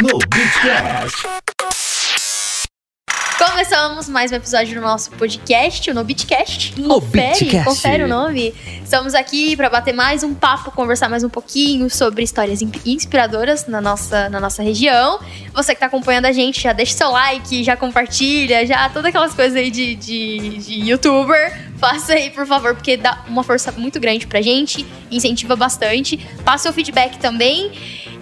no Beatcast. Começamos mais um episódio do nosso podcast, o No Beatcast. No Confere, Beatcast. confere o nome. Estamos aqui para bater mais um papo, conversar mais um pouquinho sobre histórias in- inspiradoras na nossa, na nossa região. Você que tá acompanhando a gente, já deixa seu like, já compartilha, já todas aquelas coisas aí de, de, de youtuber. Faça aí, por favor, porque dá uma força muito grande pra gente, incentiva bastante. Passa seu feedback também.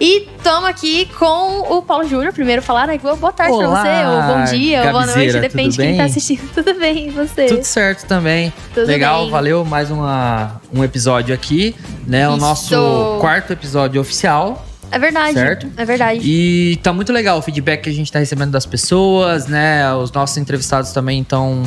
E estamos aqui com o Paulo Júnior. Primeiro falar, né? boa tarde pra Olá, você, ou bom dia, ou boa noite, depende de quem tá assistindo. Tudo bem, e você? Tudo certo também. Tudo Legal, bem. valeu mais uma, um episódio aqui, né? O nosso quarto episódio oficial. É verdade. Certo? É verdade. E tá muito legal o feedback que a gente tá recebendo das pessoas, né? Os nossos entrevistados também estão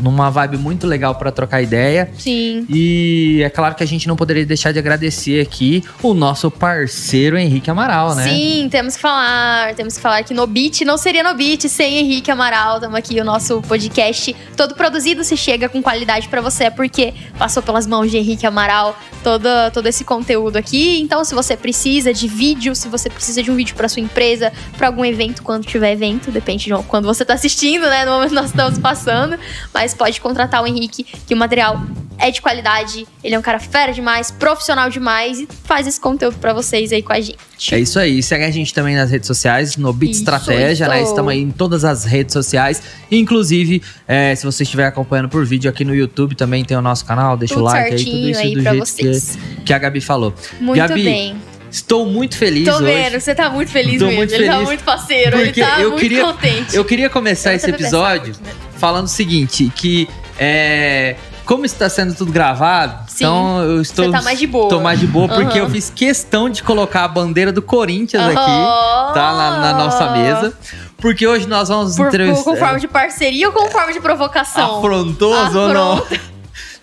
numa vibe muito legal para trocar ideia. Sim. E é claro que a gente não poderia deixar de agradecer aqui o nosso parceiro Henrique Amaral, né? Sim, temos que falar. Temos que falar que no Beat não seria no Beat sem Henrique Amaral. Estamos aqui, o nosso podcast todo produzido se chega com qualidade pra você, porque passou pelas mãos de Henrique Amaral todo, todo esse conteúdo aqui. Então, se você precisa de vídeo, se você precisa de um vídeo pra sua empresa, pra algum evento, quando tiver evento, depende de quando você tá assistindo, né? No momento que nós estamos passando. Mas pode contratar o Henrique, que o material é de qualidade, ele é um cara fera demais, profissional demais e faz esse conteúdo pra vocês aí com a gente. É isso aí. Segue a gente também nas redes sociais, no Bit Isso, Estratégia, né? isso. Estamos aí em todas as redes sociais. Inclusive, é, se você estiver acompanhando por vídeo aqui no YouTube, também tem o nosso canal. Deixa Tudo o like aí, tudo isso aí do jeito vocês. que, que a Gabi falou. Muito Gabi, bem. Estou muito feliz Tô hoje. vendo, você tá muito feliz Tô mesmo. muito ele tá feliz, muito parceiro, ele tá eu muito queria- contente. Eu queria começar Eu esse episódio né? falando o seguinte, que é, como está sendo tudo gravado, Sim. então eu estou tá mais de boa. Tô mais de boa porque Aham. eu fiz questão de colocar a bandeira do Corinthians aqui, Oh! tá na, na nossa mesa, porque hoje nós vamos Por, entrevistar com forma de parceria ou com forma de provocação? afrontoso ou não?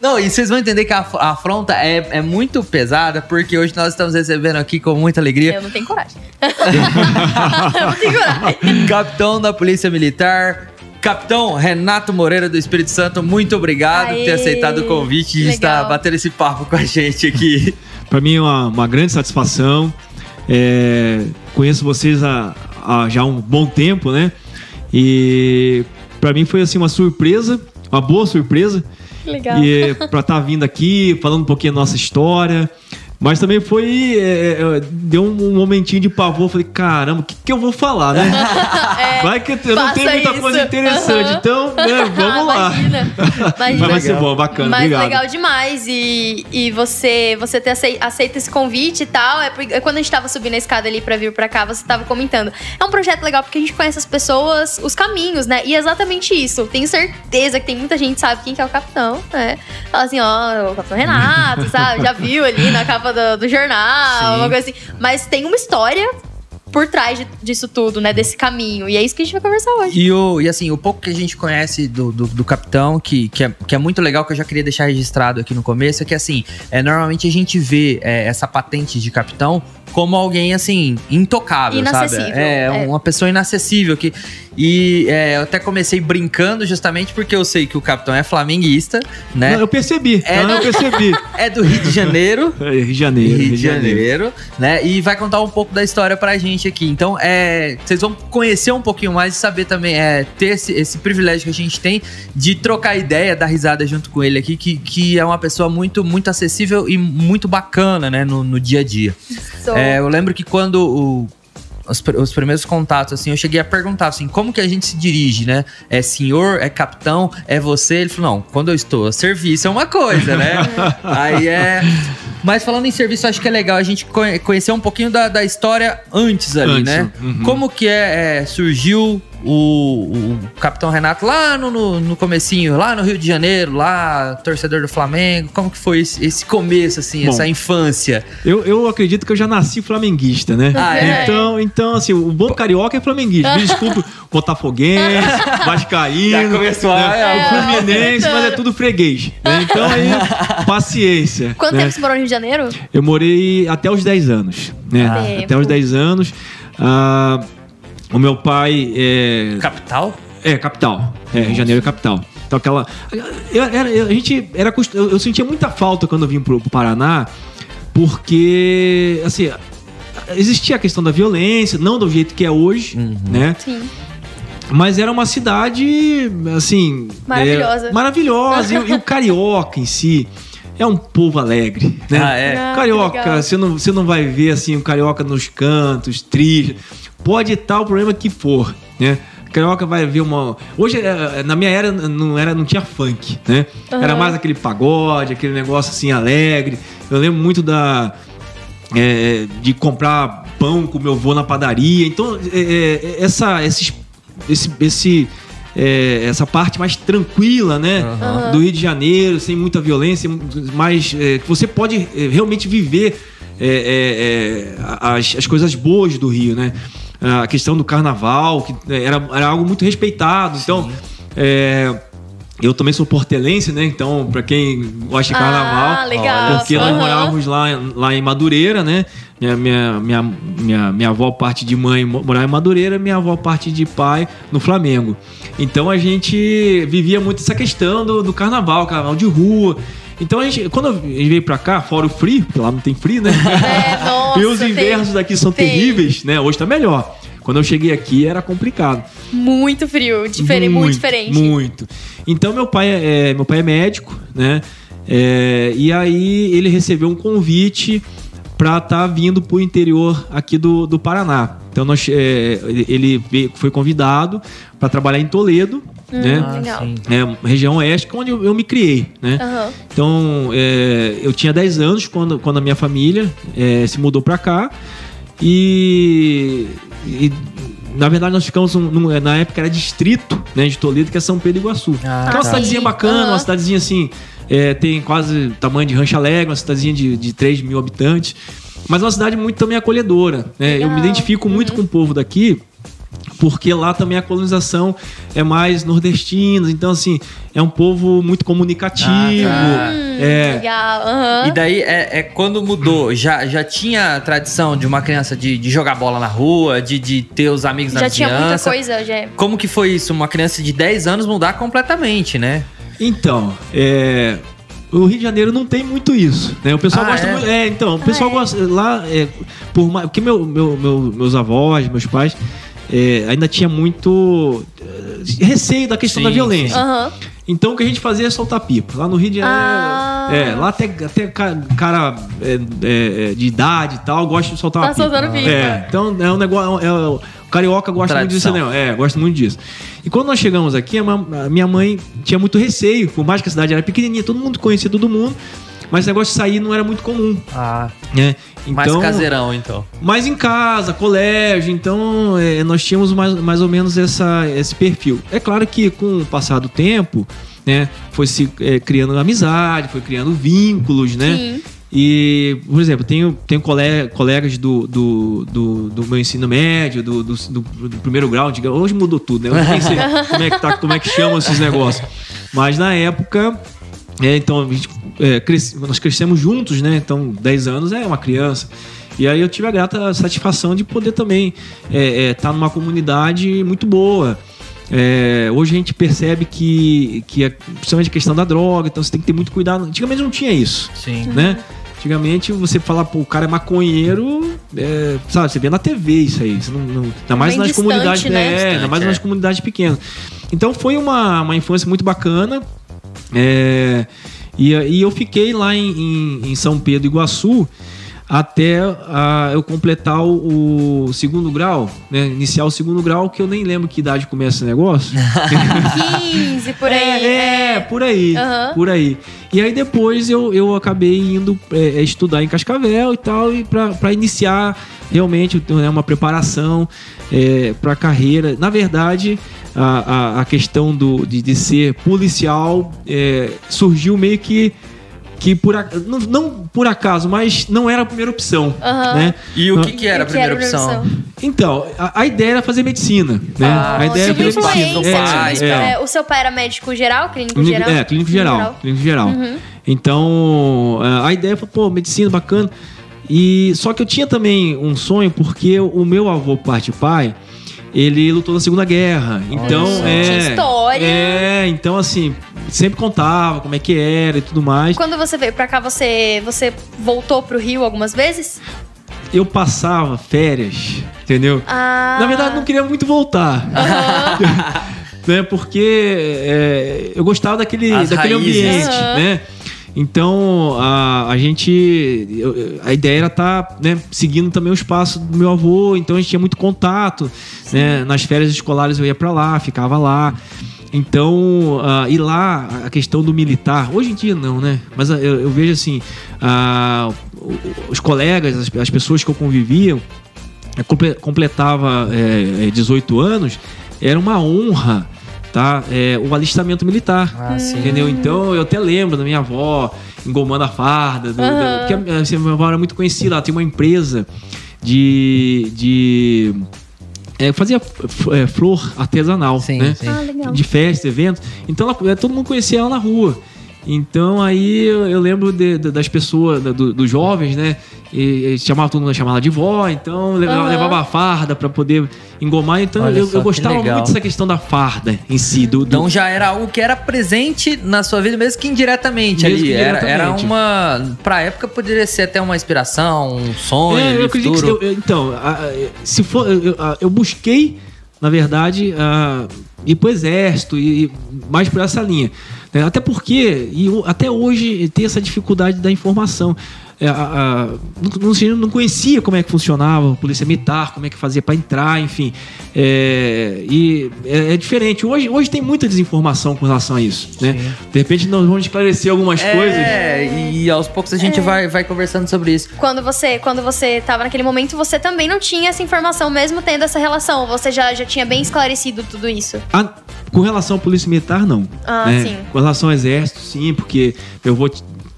Não, e vocês vão entender que a, a afronta é, é muito pesada, porque hoje nós estamos recebendo aqui com muita alegria Eu não tenho coragem. eu não tenho coragem. capitão da Polícia Militar, capitão Renato Moreira do Espírito Santo, muito obrigado por ter Aê, aceitado o convite de legal. estar batendo esse papo com a gente aqui. Para mim é uma, uma grande satisfação. É, conheço vocês há, há já um bom tempo, né? E para mim foi assim uma surpresa, uma boa surpresa. Legal. E para estar vindo aqui, falando um pouquinho da nossa história. Mas também foi. é, é, deu um momentinho de pavor. Falei, caramba, o que, que eu vou falar, né? É, Vai que eu não tenho muita isso. coisa interessante. Aham. Então, né, vamos lá. Imagina. Mas Imagina. vai ser bom, bacana. Mas obrigado. legal demais. E, e você você ter acei- aceito esse convite e tal. É porque, quando a gente tava subindo a escada ali pra vir pra cá, você tava comentando. É um projeto legal porque a gente conhece as pessoas, os caminhos, né? E é exatamente isso. Tenho certeza que tem muita gente que sabe quem que é o capitão, né? Fala assim, ó, o capitão Renato, sabe? Já viu ali na capa do, do jornal, Sim. uma coisa assim. Mas tem uma história por trás de- disso tudo, né? Desse caminho. E é isso que a gente vai conversar hoje. E, o, e assim, o pouco que a gente conhece do, do, do capitão, que, que, é, que é muito legal, que eu já queria deixar registrado aqui no começo, é que assim, é, normalmente a gente vê é, essa patente de capitão como alguém assim, intocável, Inacessível, sabe? É, é. uma pessoa inacessível. Que, e é, eu até comecei brincando justamente porque eu sei que o capitão é flamenguista, né? Não, eu percebi, É. não, eu percebi. É do Rio de Janeiro. É, Rio de Janeiro. Rio de Janeiro, né? E vai contar um pouco da história pra gente aqui. Então, é, vocês vão conhecer um pouquinho mais e saber também, é, ter esse, esse privilégio que a gente tem de trocar ideia, dar risada junto com ele aqui, que, que é uma pessoa muito, muito acessível e muito bacana, né, no, no dia a dia. Sou- É, eu lembro que quando o- os, os primeiros contatos, assim, eu cheguei a perguntar, assim, como que a gente se dirige, né? É senhor, é capitão, é você? Ele falou, não, quando eu estou a serviço é uma coisa, né? Aí é... Mas falando em serviço, acho que é legal a gente conhe- conhecer um pouquinho da, da história antes ali, Antes, né? uhum. Como que é, é, surgiu o, o Capitão Renato lá no, no, no comecinho, lá no Rio de Janeiro, lá, torcedor do Flamengo, como que foi esse, esse começo, assim, Bom. essa infância? Eu, eu acredito que eu já nasci flamenguista, né? Ah, é? Então, então, assim, o bom carioca é flamenguista. Me desculpe, botafoguense, vascaíno, Já começou né? é, o fluminense, mas é tudo freguês. né? Então aí, paciência. Quanto né? tempo você morou no Rio de Janeiro? Eu morei até os 10 anos, né? Ah. Até os 10 anos. Ah, o meu pai é, Capital? é, capital. É, Rio de Janeiro é capital. Então aquela. Eu, era- eu- a gente era. acost- Eu, eu sentia muita falta quando eu vim pro, pro Paraná, porque, assim. existia a questão da violência, não do jeito que é hoje, né? Sim. Mas era uma cidade, assim. Maravilhosa. é, maravilhosa. e, o- e o carioca em si é um povo alegre, né? Ah, é. Ah, carioca, você não, você não vai ver assim o carioca nos cantos, triste. Pode estar o problema que for, né? Carioca vai ver uma. Hoje, eh, na minha era, não, era, não tinha funk, né? Era mais aquele pagode, aquele negócio assim alegre. Eu lembro muito da. é, de comprar pão com meu avô na padaria. Então, é, é, essa, esses, esse, esse, é, essa parte mais tranquila, né? Aham. Do Rio de Janeiro, sem muita violência, mais é, que você pode é, realmente viver é, é, é, as, as coisas boas do Rio, né? A questão do carnaval, que era, era algo muito respeitado. Então, é, eu também sou portelense, né? Então, para quem gosta de carnaval, Ah, legal. porque nós morávamos lá, lá em Madureira, né? Minha, minha, minha, minha, minha avó, parte de mãe, mo- morava em Madureira, minha avó, parte de pai, no Flamengo. Então a gente vivia muito essa questão do, do carnaval, carnaval de rua. Então a gente, quando a gente veio pra cá, fora o frio, porque lá não tem frio, né? É, nossa, e os tem- invernos daqui são tem. terríveis, né? Hoje tá melhor. Quando eu cheguei aqui era complicado. Muito frio, diferente, muito, diferente. Muito. Então meu pai é, meu pai é médico, né? É, e aí ele recebeu um convite para estar vindo para o interior aqui do, do Paraná. Então nós, é, ele foi convidado para trabalhar em Toledo, né? Ah, legal. É, região oeste, que é onde eu, eu me criei, né? Aham. Então, é, eu tinha 10 anos quando, quando a minha família é, se mudou pra cá. E, e, na verdade, nós ficamos num- num- na época era distrito né, de Toledo, que é São Pedro Iguaçu. Ah, que é uma tá. cidadezinha bacana, Aham. uma cidadezinha assim, é, tem quase tamanho de Rancho Alegre, uma cidadezinha de, de 3 mil habitantes. Mas é uma cidade muito também acolhedora. né? Eu me identifico muito com o povo daqui, porque lá também a colonização é mais nordestina, então assim, é um povo muito comunicativo. Ah, tá. é, Legal. aham. E daí é, é quando mudou, já, já tinha a tradição de uma criança de, de jogar bola na rua, de, de ter os amigos na Já tinha muita vizinhança. coisa, já. é. Como que foi isso? Uma criança de 10 anos mudar completamente, né? Então, é, o Rio de Janeiro não tem muito isso, né? O pessoal Ah, gosta é? muito. É, então, o pessoal é? gosta lá, é, por mais, porque meu, meu, meu- meus avós, meus pais, é, ainda tinha muito é, receio da questão Sim, da violência. Aham. Então o que a gente fazia é soltar pipa. Lá no Rio de Janeiro. Ah. É, lá até, até ca- cara é, é, é, de idade e tal gosta de soltar Tá uma pipa. soltando pipa. É, então é um negócio. é- o carioca gosta muito disso, Tradição. né? É, gosta muito disso. E quando nós chegamos aqui, a minha mãe tinha muito receio, por mais que a cidade era pequenininha, todo mundo conhecia todo mundo, mas esse negócio de sair não era muito comum, Ah, né? Mais Então, caseirão, então. mais em casa, colégio, então é, nós tínhamos mais, mais ou menos essa, esse perfil. É claro que com o passar do tempo, né, foi se é, criando amizade, foi criando vínculos, né? Sim. E, por exemplo, tenho, tenho cole- colegas do, do, do, do meu ensino médio, do, do, do- do primeiro grau, diga- hoje mudou tudo, né? Eu nem sei como é que, tá, como é que chamam esses negócios. Mas na época, é, então, a gente, é, cresce- nós crescemos juntos, né? Então, 10 anos é uma criança. E aí eu tive a grata satisfação de poder também estar numa comunidade muito boa. É, hoje a gente percebe que, que é, principalmente a questão da droga, então você tem que ter muito cuidado. Antigamente não tinha isso Sim. né? Antigamente você falar, pô, o cara é maconheiro, é, sabe, você vê na TV isso aí. Você não, não, ainda mais Bem nas distante, comunidades, né? é, ainda mais Distante, nas é. comunidades pequenas. Então foi uma, uma infância muito bacana. É, e, e eu fiquei lá em, em- em São Pedro Iguaçu até eu completar o, o segundo grau, né? Iniciar o segundo grau, que eu nem lembro que idade começa esse negócio. 15 por aí. É, é, por aí. Aham. Por aí. E aí depois eu, eu acabei indo é, estudar em Cascavel e tal, e pra iniciar realmente né, uma preparação é, para a carreira. Na verdade, a, a, a questão do, de, de ser policial é, surgiu meio que. Que por, ac- não, não por acaso, mas não era a primeira opção. Aham. Né? E o que, que era a primeira era a opção? Então, a, a ideia era fazer medicina. Né? Ah, a ideia era fazer medicina. É, é. é, O seu pai era médico geral, clínico Clínico- geral? É, clínico geral. Clínico geral. Uhum. Então, a a ideia foi, pô, medicina bacana. E só que eu tinha também um sonho porque o meu avô, por parte de pai, ele lutou na Segunda Guerra. Então, Gente, é. história. É, então assim, sempre contava como é que era e tudo mais. Quando você veio pra cá, você, você voltou pro Rio algumas vezes? eu passava férias, entendeu? Ah. Na verdade, não queria muito voltar. né? Porque é, eu gostava daquele, As daquele raízes. ambiente, Aham. né? Então, a, a gente. a ideia era estar né, seguindo também os passos do meu avô, então a gente tinha muito contato. Né? Nas férias escolares eu ia para lá, ficava lá. Então, ah, e lá, a questão do militar, hoje em dia não, né? Mas ah, eu, eu vejo assim, o- os colegas, as, as pessoas que eu convivia, eh, comple- completava eh, eh, 18 anos, era uma honra, tá? Eh, o alistamento militar. Ah, sim. Entendeu? Então eu até lembro da minha avó engomando a farda. Do, da, porque assim, a minha avó era muito conhecida, ela tem uma empresa de. de é, fazia é, flor artesanal, Sim, né? sim. Ah. De festa, evento. Então ela- todo mundo conhecia ela na rua. Então aí eu, eu lembro de- de- das pessoas, da- do- dos jovens, né? E, e chamava todo mundo chamava ela de vó, então levava, Aham. levava a farda para poder engomar. Então Olha eu, só, eu gostava muito dessa questão da farda em si, do, do- Então já era algo que era presente na sua vida, mesmo que indiretamente Mesmo ali. que Era, era indiretamente. uma. Pra época poderia ser até uma inspiração, um sonho, É, eu acredito que futuro. eu- eu- então, a- a- se for, eu, eu- a- eu busquei, na verdade, a, ir pro exército e e mais por essa linha? Até porque e até hoje tem essa dificuldade da informação. É, a- a- não, não conhecia como é que funcionava a polícia militar, como é que fazia para entrar, enfim. É, e é, é diferente. Hoje, hoje tem muita desinformação com relação a isso, né? De repente nós vamos esclarecer algumas coisas. É, e aos poucos a gente vai, vai conversando sobre isso. Quando você, quando você tava naquele momento, você também não tinha essa informação, mesmo tendo essa relação. Você já, já tinha bem esclarecido tudo isso. Ah, com relação à polícia militar, não. Ah, né? sim. Com relação ao exército, sim, porque eu vou.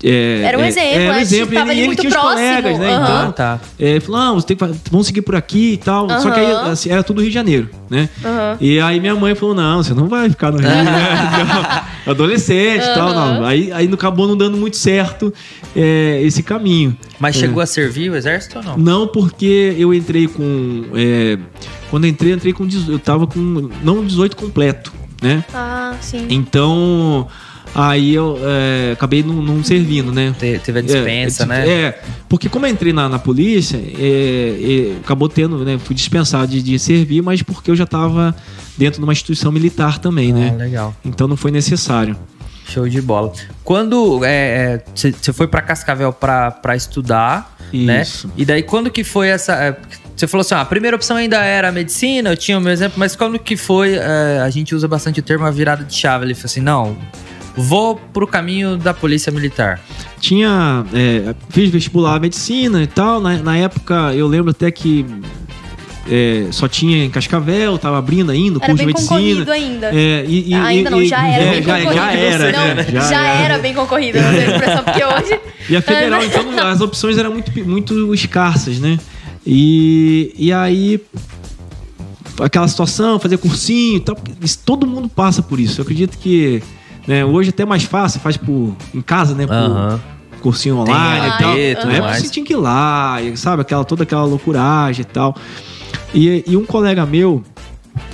É, Era um é, exemplo, Era um exemplo. e ali ele muito tinha os próximo, colegas, né? aham. Então, Ah, tá. é, falou, não, você tem que, vamos seguir por aqui e tal. Só que aí, assim, era tudo Rio de Janeiro, né? Aham. E aí minha mãe falou, não, você não vai ficar no Rio, né? Adolescente e tal, não. Aí, aí acabou não dando muito certo é, esse caminho. Mas É. chegou a servir o exército ou não? Não, porque eu entrei com. é, quando eu entrei, eu entrei com. 18 Eu tava com. Não 18 completo, né? Ah, sim. Então. Aí eu é, acabei não, não servindo, né? Te- Teve a dispensa, é, né? É, porque como eu entrei na, na polícia, é, é, acabou tendo, né? Fui dispensado de, de servir, mas porque eu já estava dentro de uma instituição militar também, Ah, né? legal. Então não foi necessário. Show de bola. Quando você foi pra Cascavel pra, pra estudar, né? Isso. E daí quando que foi essa. Você falou assim, ah, a primeira opção ainda era a medicina, eu tinha o meu exemplo, mas quando que foi, é, a gente usa bastante o termo a virada de chave. Ele falou assim, não, vou pro caminho da polícia militar. Tinha. é, fiz vestibular medicina e tal. Na, na época eu lembro até que é, só tinha em Cascavel, tava abrindo ainda o Era curso de bem medicina. concorrido ainda. É, e, e- ainda e- não, já era é, bem já, concorrido. já era, não, né? já, era bem concorrido, não sei porque hoje... E a federal, então, as opções eram muito, muito escassas, né? E, e aí, aquela situação, fazer cursinho e tal, isso- todo mundo passa por isso. Eu acredito que né, hoje é até mais fácil, faz por, em casa, né? Por Aham. cursinho online e tal. Tudo Na época você tinha que ir lá, sabe? Aquela, toda aquela loucuragem e tal. E, e um colega meu,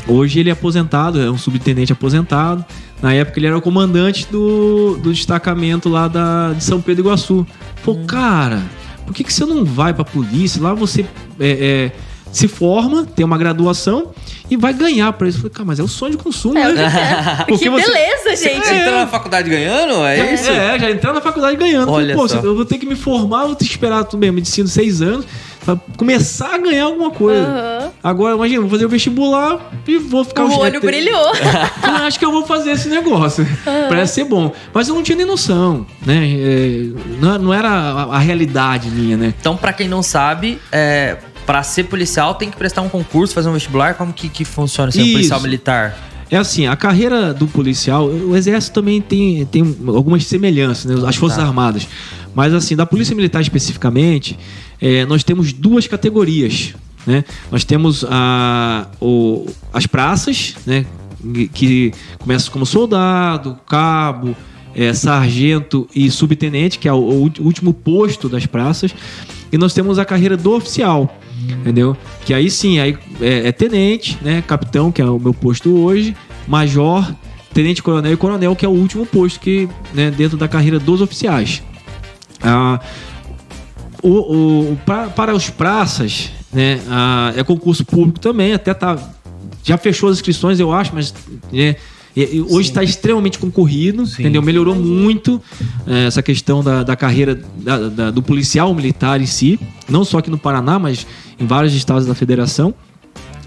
hoje ele é aposentado, é um subtenente aposentado. Na época ele era o comandante do, do destacamento lá da, de São Pedro Iguaçu. Falou, cara, por que, que você não vai pra polícia? Lá você é, é, se forma, tem uma graduação e vai ganhar pra isso. Eu falei, cara, mas é o sonho de consumo, É, né? que Porque você- beleza, gente. Você entrou na faculdade ganhando? É isso? É, já entrar na faculdade ganhando. Olha Falei, Pô, só. eu vou ter que me formar, vou ter que esperar tudo bem, medicina seis anos, pra começar a ganhar alguma coisa. Aham. Agora, imagina, vou fazer o vestibular e vou ficar... O olho brilhou. Eu acho que eu vou fazer esse negócio. Parece ser bom. Mas eu não tinha nem noção, né? É, não, era a, a realidade minha, né? Então, pra quem não sabe, é, para ser policial tem que prestar um concurso, fazer um vestibular? Como que, que funciona ser um policial militar? É assim, a carreira do policial, o exército também tem, tem algumas semelhanças, né? As Forças Tá. Armadas. Mas assim, da Polícia Militar especificamente, é, nós temos duas categorias. Né? Nós temos a, o- as praças, né? que começam como soldado, cabo, é, sargento e subtenente, que é o, o último posto das praças. E nós temos a carreira do oficial, entendeu? Que aí sim, aí é, é tenente, né? Capitão, que é o meu posto hoje, major, tenente coronel e coronel, que é o último posto que, né, dentro da carreira dos oficiais. Ah, o, o- pra- para os praças, né, ah, é concurso público também, até tá. Já fechou as inscrições, eu acho, mas né, e- e hoje está extremamente concorrido, Sim. entendeu? Melhorou muito eh, essa questão da, da carreira da- da- do policial militar em si, não só aqui no Paraná, mas em vários estados da federação.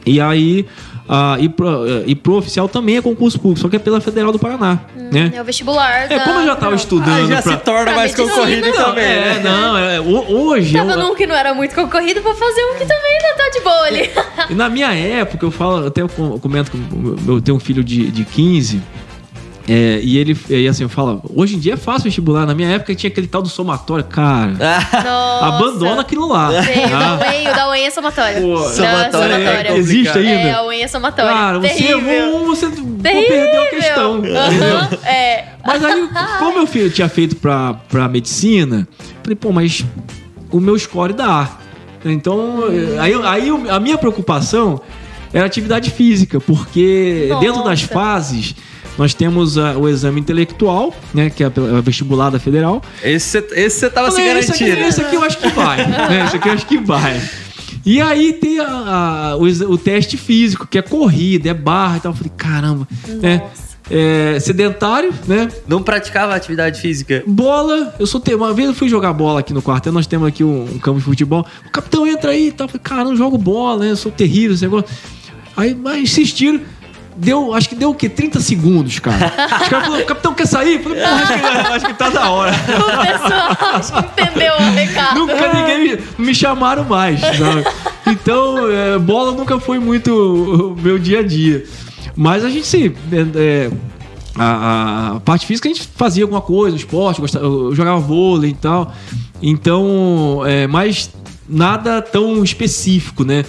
E aí, ah, e, pro, e pro oficial também é concurso público, só que é pela Federal do Paraná, né? É o vestibular. É, como eu já estava estudando Ah, já pra- se torna pra mais medicina. concorrido Não, também. É, né? não, é, ho- hoje. Tava eu- num que não era muito concorrido pra fazer um que também ainda tá de boa ali. E na minha época, eu falo, até eu com- comento com eu tenho um filho de, de 15. É, e ele, e assim, eu falo, hoje em dia é fácil vestibular. Na minha época tinha aquele tal do somatório. Cara, Nossa. abandona aquilo lá. Veio tá? da UEM, o da UEM é somatório. Pô, Da somatório é. Existe ainda? É, a UEM é somatório. Cara, você Terrível. errou um, você pô, Terrível. perdeu a questão. Aham, É. Mas aí, como meu filho tinha feito pra, pra medicina, falei, pô, mas o meu score dá. Então, aí, aí a minha preocupação era atividade física, porque Nossa. dentro das fases nós temos ah, o exame intelectual, né, que é a pela- a vestibular da federal. Esse você tava se Falei, esse, aqui, garantindo. esse aqui eu acho que vai. né, esse aqui eu acho que vai. E aí tem a- a- o, o teste físico, que é corrida, é barra e tal. Eu falei, caramba, né? Nossa. É, sedentário, né? Não praticava atividade física. Bola, eu sou te... uma vez eu fui jogar bola aqui no quartel, nós temos aqui um, um campo de futebol. O capitão entra aí e tal. Eu Falei, cara, não jogo bola, né? Eu sou terrível esse negócio. Aí, mas insistiram. Deu, acho que deu o quê? 30 segundos, cara. Os caras falaram, capitão, quer sair? Eu falei, pô, acho que, acho que tá na hora. O pessoal acho que entendeu o recado. Nunca ninguém me, me chamaram mais, sabe? Então, é, bola nunca foi muito o meu dia a dia. Mas a gente se. é, a, a parte física a gente fazia alguma coisa, esporte, gostava, eu jogava vôlei e tal. Então, é, mas nada tão específico, né?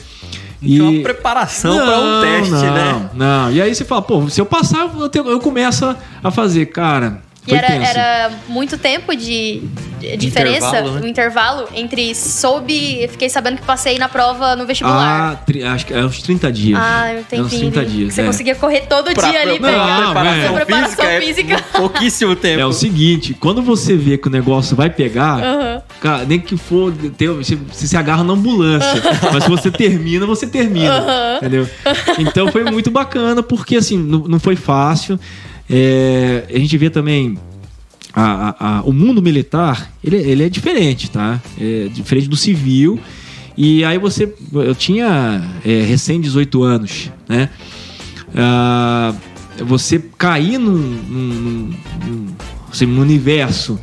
Tinha uma preparação pra um teste, não, né? Não, e aí você fala, pô, se eu passar, eu, tenho- eu começo a- fazer, cara. E era, era muito tempo de, de diferença, Intervalo, né? o intervalo entre soube, fiquei sabendo que passei na prova no vestibular. Ah, tri- acho que é uns 30 dias. Ah, eu É uns entendi. 30 dias. Você é. conseguia correr todo Pra, dia ali, pra- pegar Não, preparação, é. Preparação física, física. É pouquíssimo tempo. É o seguinte, quando você vê que o negócio vai pegar, Aham. Cara, nem que for, ter, você, você se agarra na ambulância. mas se você termina, você termina. Entendeu? Então foi muito bacana, porque assim, não, não foi fácil. É, a gente vê também. a- a- a- o mundo militar, ele, ele é diferente, tá? É diferente do civil. E aí você. Eu tinha é, recém 18 anos, né? Ah, você cair num, num, num- assim, num universo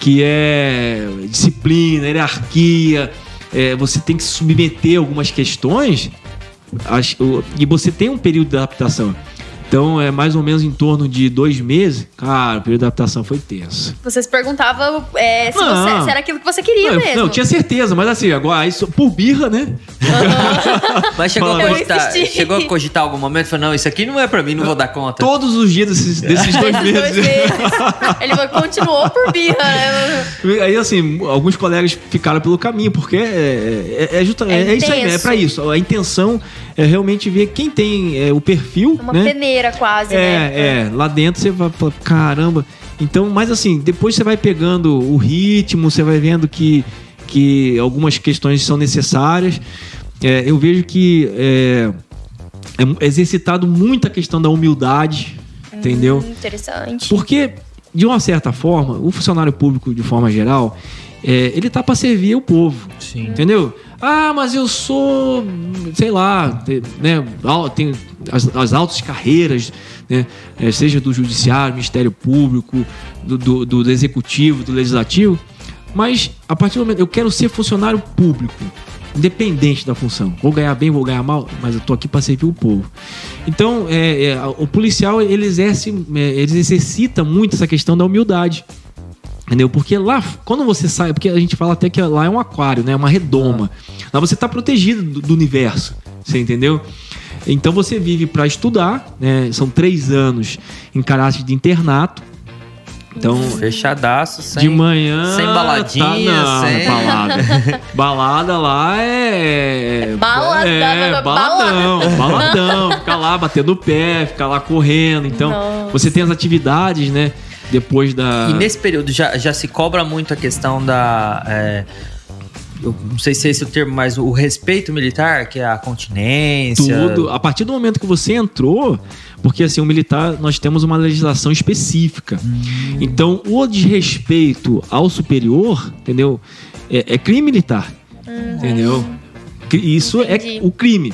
que é disciplina, hierarquia, é, você tem que submeter algumas questões e você tem um período de adaptação. Então é mais ou menos em torno de dois meses. Cara, o período de adaptação foi tenso. Vocês perguntavam é, se, Não. você- se era aquilo que você queria Não, eu- mesmo. não, eu tinha certeza, mas assim, agora isso, por birra, né? Mas chegou a, cogitar, chegou a cogitar algum momento e falou: não, isso aqui não é pra mim, não vou dar conta. Todos os dias desses, desses dois meses. Ele continuou por birra, né? Aí, assim, alguns colegas ficaram pelo caminho, porque é, é, é, justa- É é isso aí, né? É pra isso. A intenção é realmente ver quem tem é, o perfil, Uma né? peneira quase, né? É, é. Lá dentro você vai falar, caramba. Então, mas assim, depois você vai pegando o ritmo, você vai vendo que, que algumas questões são necessárias. É, eu vejo que é, é exercitado muito a questão da humildade, entendeu? Hum, Interessante. Porque, de uma certa forma, o funcionário público, de forma geral, é, ele tá para servir o povo. Sim. Entendeu? Ah, mas eu sou, sei lá, né, tem as, as altas carreiras, né, eh, seja do judiciário, Ministério Público, do, do, do executivo, do legislativo, mas a partir do momento eu quero ser funcionário público, independente da função. Vou ganhar bem, vou ganhar mal, mas eu tô aqui para servir o povo. Então, é, é, o policial ele exerce, é, ele exercita muito essa questão da humildade. Entendeu? Porque lá, quando você sai, porque a gente fala até que lá é um aquário, né? Uma redoma. Lá você está protegido do, do universo. Você entendeu? Então você vive para estudar, né? São três anos em caráter de internato. Então, Fechadaço, sem, de manhã. sem baladinha, tá, não, sem- balada. balada lá é. Balada, é, baladão, baladão. Ficar lá batendo o pé, ficar lá correndo. Então, Nossa. você tem as atividades, né? Depois da. E nesse período já, já se cobra muito a questão da. é, eu não sei se é esse o termo, mas o respeito militar, que é a continência. Tudo. A partir do momento que você entrou, porque assim, o militar, nós temos uma legislação específica. Então, o desrespeito ao superior, entendeu? É, é crime militar. Entendeu? Cri- Isso Entendi. é o crime.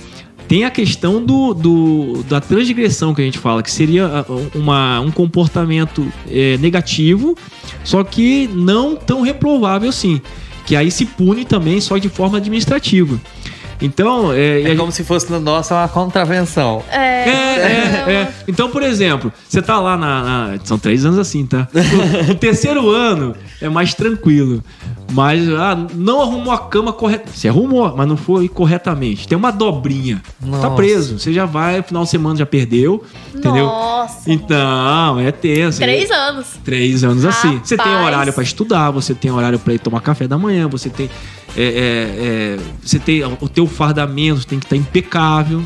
Tem a questão do, do- da transgressão que a gente fala, que seria ah, uma, um comportamento é, negativo, só que não tão reprovável assim. Que aí se pune também, só de forma administrativa. Então, é, É gente- como se fosse no nosso uma contravenção. É, é, é, é. Então, por exemplo, você tá lá na, na- São três anos assim, tá? O, terceiro ano é mais tranquilo. Mas ah, não arrumou a cama correta. Você arrumou, mas não foi corretamente. Tem uma dobrinha. Tá Nossa. preso. Você já vai, final de semana já perdeu. Entendeu? Nossa. Então, é tenso. Três anos. Três anos assim. Você tem Rapaz. horário pra estudar, você tem horário pra ir tomar café da manhã, você tem. É, é, é, você tem. O teu fardamento tem que estar impecável.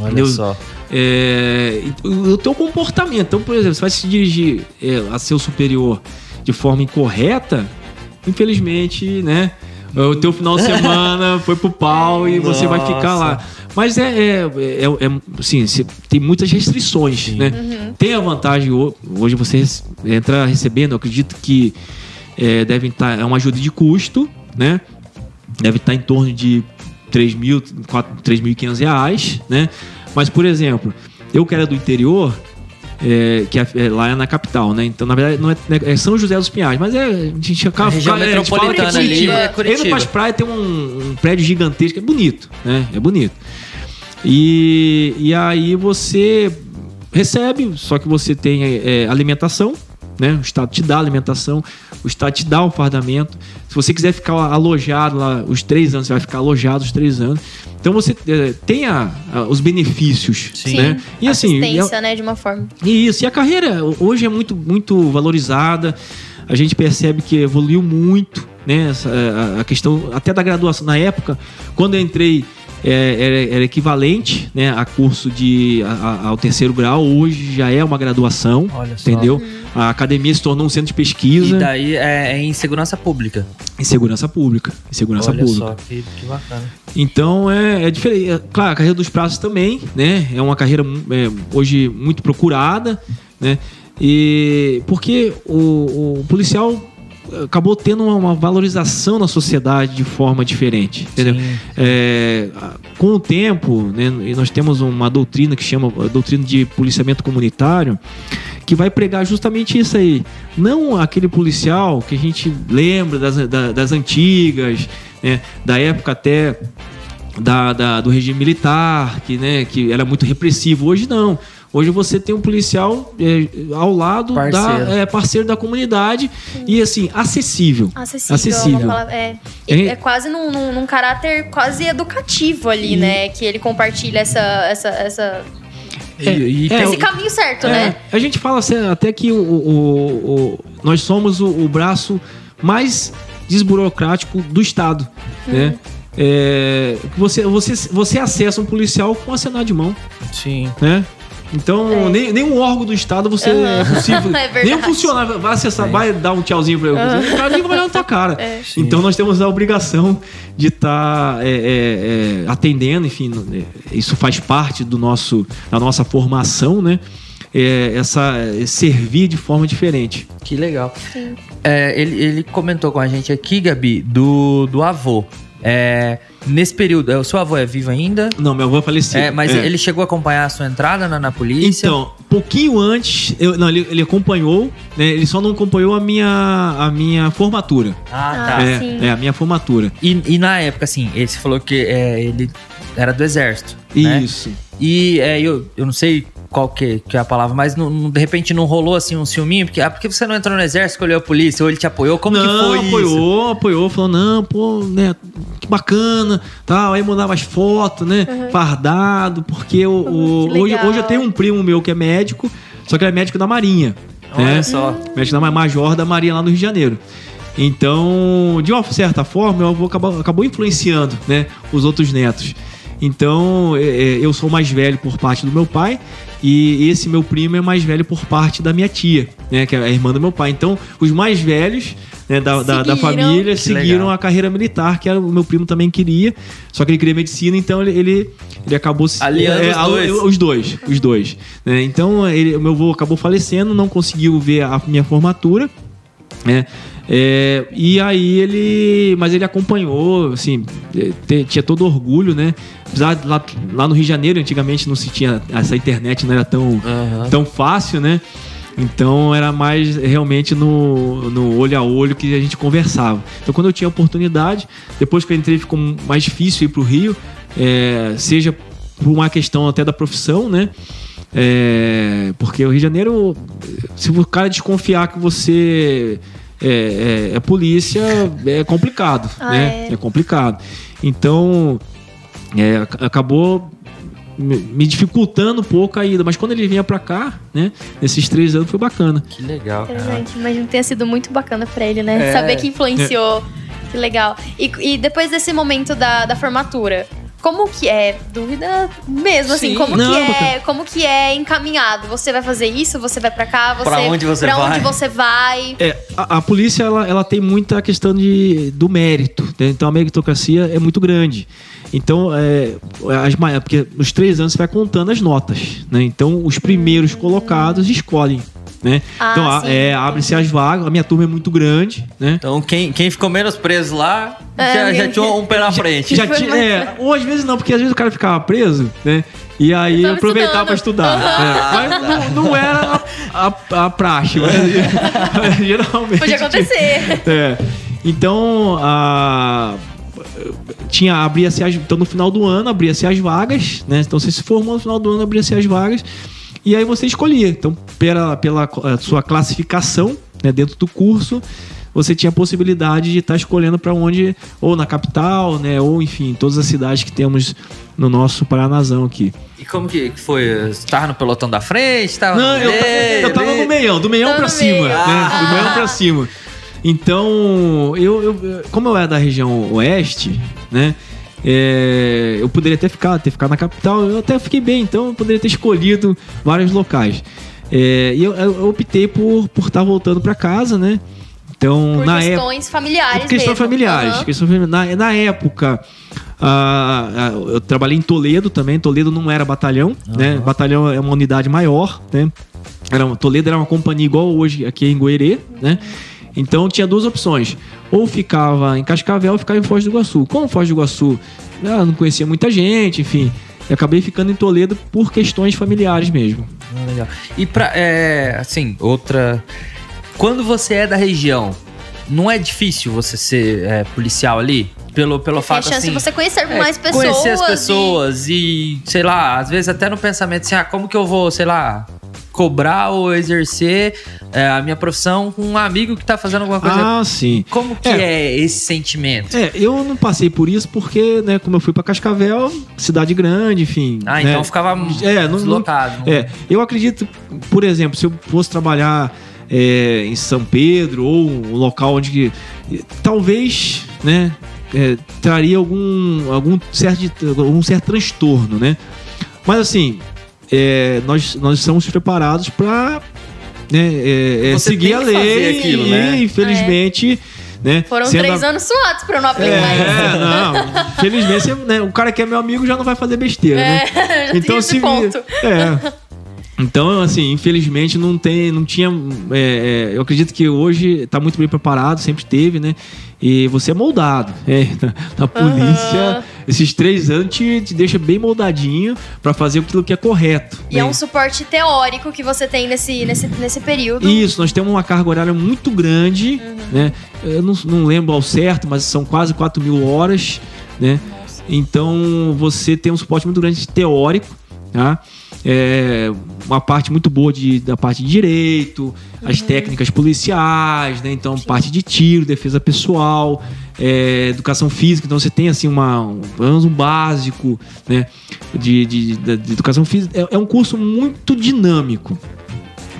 Olha Deus- só. É, e o teu comportamento. Então, por exemplo, você vai se dirigir é, a seu superior de forma incorreta, infelizmente, né? O teu final de semana foi pro pau e você vai ficar lá. Nossa. Mas é, é, é, é assim, você tem muitas restrições, né? Tem a vantagem, ho- hoje você entra recebendo, eu acredito que é, devem estar, é uma ajuda de custo, né? Deve estar em torno de 3 mil, 4 3.500 reais, né? Mas, por exemplo, eu que era do interior, é, que é- é, lá é na capital, né? Então, na verdade, não é, é São José dos Pinhais, mas é, a gente acaba... A região é, a gente fala metropolitana é ali Curitiba. é Curitiba. Indo pras praias tem um, um prédio gigantesco, é bonito, né? É bonito. E, e aí você recebe, só que você tem é, alimentação, né? O Estado te dá alimentação, o Estado te dá o fardamento. Se você quiser ficar alojado lá os três anos, você vai ficar alojado os três anos. Então você é, tem a- a- os benefícios, Sim. né? E assim, e a- Assistência, né, de uma forma. e Isso, e a carreira hoje é muito, muito valorizada. A gente percebe que evoluiu muito, né? Essa, a, a questão até da graduação. Na época, quando eu entrei, é, era, era equivalente né, a curso de a- a- ao terceiro grau. Hoje já é uma graduação, Olha só. entendeu? A academia se tornou um centro de pesquisa E daí é, é em segurança pública. em segurança pública. Em segurança Olha pública. só, que, que bacana. Então é, é diferente. É, claro, a carreira dos prazos também, né? É uma carreira é, hoje muito procurada, né? E porque o, o policial acabou tendo uma, uma valorização na sociedade de forma diferente, entendeu? É, com o tempo, né, e nós temos uma doutrina que chama doutrina de policiamento comunitário, que vai pregar justamente isso aí. Não aquele policial que a gente lembra das, da- das antigas, né, da época até da, da- do regime militar, que, né, que era muito repressivo. Hoje não. Hoje você tem um policial é, ao lado Parceiro. da é, parceiro da comunidade e assim acessível. Acessível. Acessível. É, é, É. é quase num, num- num caráter quase educativo ali, né? Que ele compartilha essa, essa, essa, E, e É, esse caminho certo, É, né? a gente fala assim, até que o, o- o- nós somos o, o braço mais desburocrático do Estado. Né? É, você, você, você acessa um policial com acenar de mão. Sim. Né? Então, É. nem, nenhum órgão do Estado você é possível. É verdade. nem um funcionário vai acessar, É. vai dar um tchauzinho pra ele. O cara nem vai olhar na tua cara. É. Então nós temos a obrigação de estar atendendo, enfim, é, isso faz parte do nosso, da nossa formação, né? É, essa é, servir de forma diferente. Que legal. É, ele, ele comentou com a gente aqui, Gabi, do, do avô. É, nesse período, é, o seu avô é vivo ainda? Não, meu avô faleceu. É, mas É. ele chegou a acompanhar a sua entrada na, na polícia? Então, pouquinho antes, eu- não, ele, ele acompanhou, né? Ele só não acompanhou a minha, a minha formatura. Ah, Ah, tá. é, sim. é, a minha formatura. E, e na época, assim, ele falou que é, ele era do exército. né? Isso. E é, eu, eu não sei qual que, que é a palavra, mas não- não- de repente não rolou assim um ciúminho, porque, ah, por que você não entrou no exército, escolheu a polícia, ou ele te apoiou? Como não, que foi isso? apoiou, apoiou, falou, não, pô, né, que bacana, tal, aí mandava as fotos, né, fardado, porque o, o- hoje, hoje eu tenho um primo meu que é médico, só que ele é médico da Marinha, Olha né, só. médico da Ma- Major da Marinha lá no Rio de Janeiro. Então, de uma certa forma, meu avô acabou, acabou influenciando, né, os outros netos. Então, é, é, eu sou mais velho por parte do meu pai e esse meu primo é mais velho por parte da minha tia, né, que é a irmã do meu pai. Então, os mais velhos né, da, da, da família, Que seguiram legal. a carreira militar, que era, o meu primo também queria, só que ele queria medicina, então ele, ele, ele acabou se- Aliando os a- dois. os dois, os dois. né? Então, ele, o meu avô acabou falecendo, não conseguiu ver a minha formatura, né? É, e aí ele. Mas ele acompanhou, assim, é, te- tinha todo orgulho, né? Apesar de lá, lá no Rio de Janeiro, antigamente não se tinha. Essa internet não era tão, Aham. tão fácil, né? Então era mais realmente no, no olho a olho que a gente conversava. Então quando eu tinha oportunidade, depois que eu entrei ficou mais difícil ir para o Rio, é, seja por uma questão até da profissão, né? É, porque o Rio de Janeiro, se o cara desconfiar que você é, é- é polícia, é complicado, Ah, né? é. É complicado. Então, é, ac- acabou me dificultando um pouco a ida. Mas quando ele vinha pra cá, né? Nesses três anos foi bacana. Que legal, cara. Imagino que tenha sido muito bacana pra ele, né? É. Saber que influenciou. Que legal. E, e depois desse momento da, da formatura, como que é? Dúvida mesmo, assim, Sim. como Não, que é, bacana. como que é encaminhado? Você vai fazer isso? Você vai pra cá? Você, Pra onde você pra vai? onde você vai? É, a, a polícia ela, ela tem muita questão de, do mérito, né? então a meritocracia é muito grande. Então, é, as, porque nos três anos você vai contando as notas, né? Então, os primeiros colocados escolhem, né? Ah, então, é, abre-se as vagas. A minha turma é muito grande, né? Então, quem, quem ficou menos preso lá, É, já, já tinha um pé na frente. Já tinha, é, ou às vezes não, porque às vezes o cara ficava preso, né? E aí aproveitava pra estudando. estudar. né? Mas não, não era a, a, a praxe, mas geralmente. Pode acontecer. É. Então, a tinha abria-se as, então no final do ano abria-se as vagas, né? Então você se formou no final do ano abria-se as vagas e aí você escolhia. Então pela pela eh, sua classificação, né, dentro do curso, você tinha a possibilidade de estar escolhendo para onde ou na capital, né, ou enfim, todas as cidades que temos no nosso Paranazão aqui. E como que foi? Você tava no pelotão da frente? Tava Não, no eu, meio, eu tava no meião, do meião no cima, meio. né? Ah. Do meião pra cima. Então, eu, eu- como eu era da região oeste, né? é, eu poderia ter ficado, ter ficado na capital, eu até fiquei bem, então eu poderia ter escolhido vários locais. É, e eu, eu optei por por estar voltando pra casa, né? Então, Por na época. questões familiares Questões mesmo. familiares. Aham. questões na, na época, ah, eu trabalhei em Toledo também. Toledo não era batalhão, né? Batalhão é uma unidade maior, né? Era, uma- Toledo era uma companhia igual hoje aqui em Goerê, né? Então tinha duas opções. Ou ficava em Cascavel ou ficava em Foz do Iguaçu. Como Foz do Iguaçu ah, não conhecia muita gente, enfim. Eu acabei ficando em Toledo por questões familiares mesmo. Ah, legal. E pra, é, assim, outra. Quando você é da região, não é difícil você ser é, policial ali? Pelo, pelo Tem a fato chance assim. de você conhecer é, mais pessoas. Conhecer as e- pessoas e... sei lá, às vezes até no pensamento assim, ah, como que eu vou, sei lá, cobrar ou exercer é, a minha profissão com um amigo que tá fazendo alguma coisa. Ah, sim. Como que É. é. esse sentimento? É, eu não passei por isso porque, né, como eu fui pra Cascavel, cidade grande, enfim. Ah, né, então ficava É, não- deslocado. É, eu acredito, por exemplo, se eu fosse trabalhar é, em São Pedro ou um local onde que, talvez, né, é, traria algum algum certo algum certo transtorno, né? Mas assim, é, nós nós estamos preparados para né, é, é, seguir a lei aquilo, e né? infelizmente, né? Foram sendo três a- anos suados pra eu não aplicar é, isso. não. Felizmente, você, né, o cara que é meu amigo já não vai fazer besteira, né? É, já tem esse se ponto. É. Então, assim, infelizmente não tem, não tinha. é, é, eu acredito que hoje está muito bem preparado, sempre teve, né? E você é moldado. É, na, na polícia. Esses três anos te, te deixa bem moldadinho para fazer aquilo que é correto. E é né? um suporte teórico que você tem nesse, nesse, nesse período. Isso, nós temos uma carga horária muito grande, Uhum. né? Eu não, não lembro ao certo, mas são quase 4 mil horas, né? Então você tem um suporte muito grande teórico, tá? É, uma parte muito boa de, da parte de direito, as técnicas policiais, né? Então parte de tiro, defesa pessoal, é, educação física. Então você tem assim uma um, um básico, né? De, de, de- de educação física. É, é um curso muito dinâmico.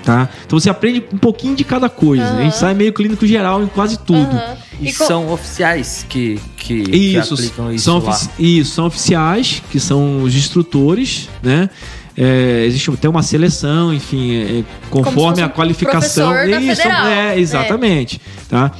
Tá? Então você aprende um pouquinho de cada coisa. né? A gente sai meio clínico geral em quase tudo. Aham. E, E co- são oficiais que, que, que Isso, aplicam isso são lá. ofici- isso, são oficiais, que são os instrutores, né? É, existe até uma seleção, enfim, é, Como se conforme fosse a qualificação. Isso, federal. é, exatamente. Tá?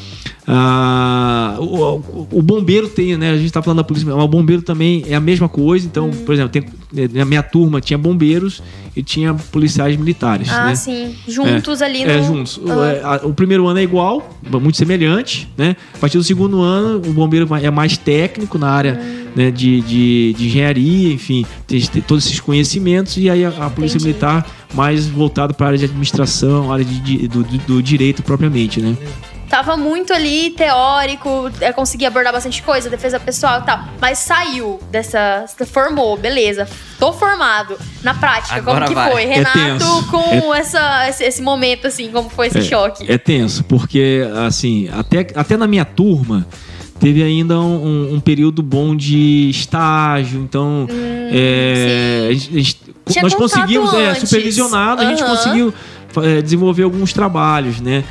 Ah, o, o- o bombeiro tem, né? A gente tá falando da polícia, mas o bombeiro também é a mesma coisa. Então, por exemplo, tem, na minha turma tinha bombeiros e tinha policiais militares. Ah, né? sim. Juntos ali no. É, juntos. O, Ah. é, a- o primeiro ano é igual, muito semelhante, né? A partir do segundo ano, o bombeiro é mais técnico na área Hum. né, de, de, de engenharia, enfim, tem, tem todos esses conhecimentos, e aí a, a polícia Entendi. militar mais voltado para a área de administração, área de, de- do, do- do direito propriamente, né? Tava muito ali teórico, é, conseguia abordar bastante coisa, defesa pessoal e tal. Mas saiu dessa. Formou, beleza. Tô formado. Na prática, Agora como que vai. foi? É Renato, com essa, esse, esse momento, assim, como foi esse choque? É tenso, porque, assim, até, até na minha turma teve ainda um, um- um período bom de estágio, então é, a gente- a gente- Hum, nós conseguimos, é, antes. supervisionado, a gente conseguiu é, desenvolver alguns trabalhos, né?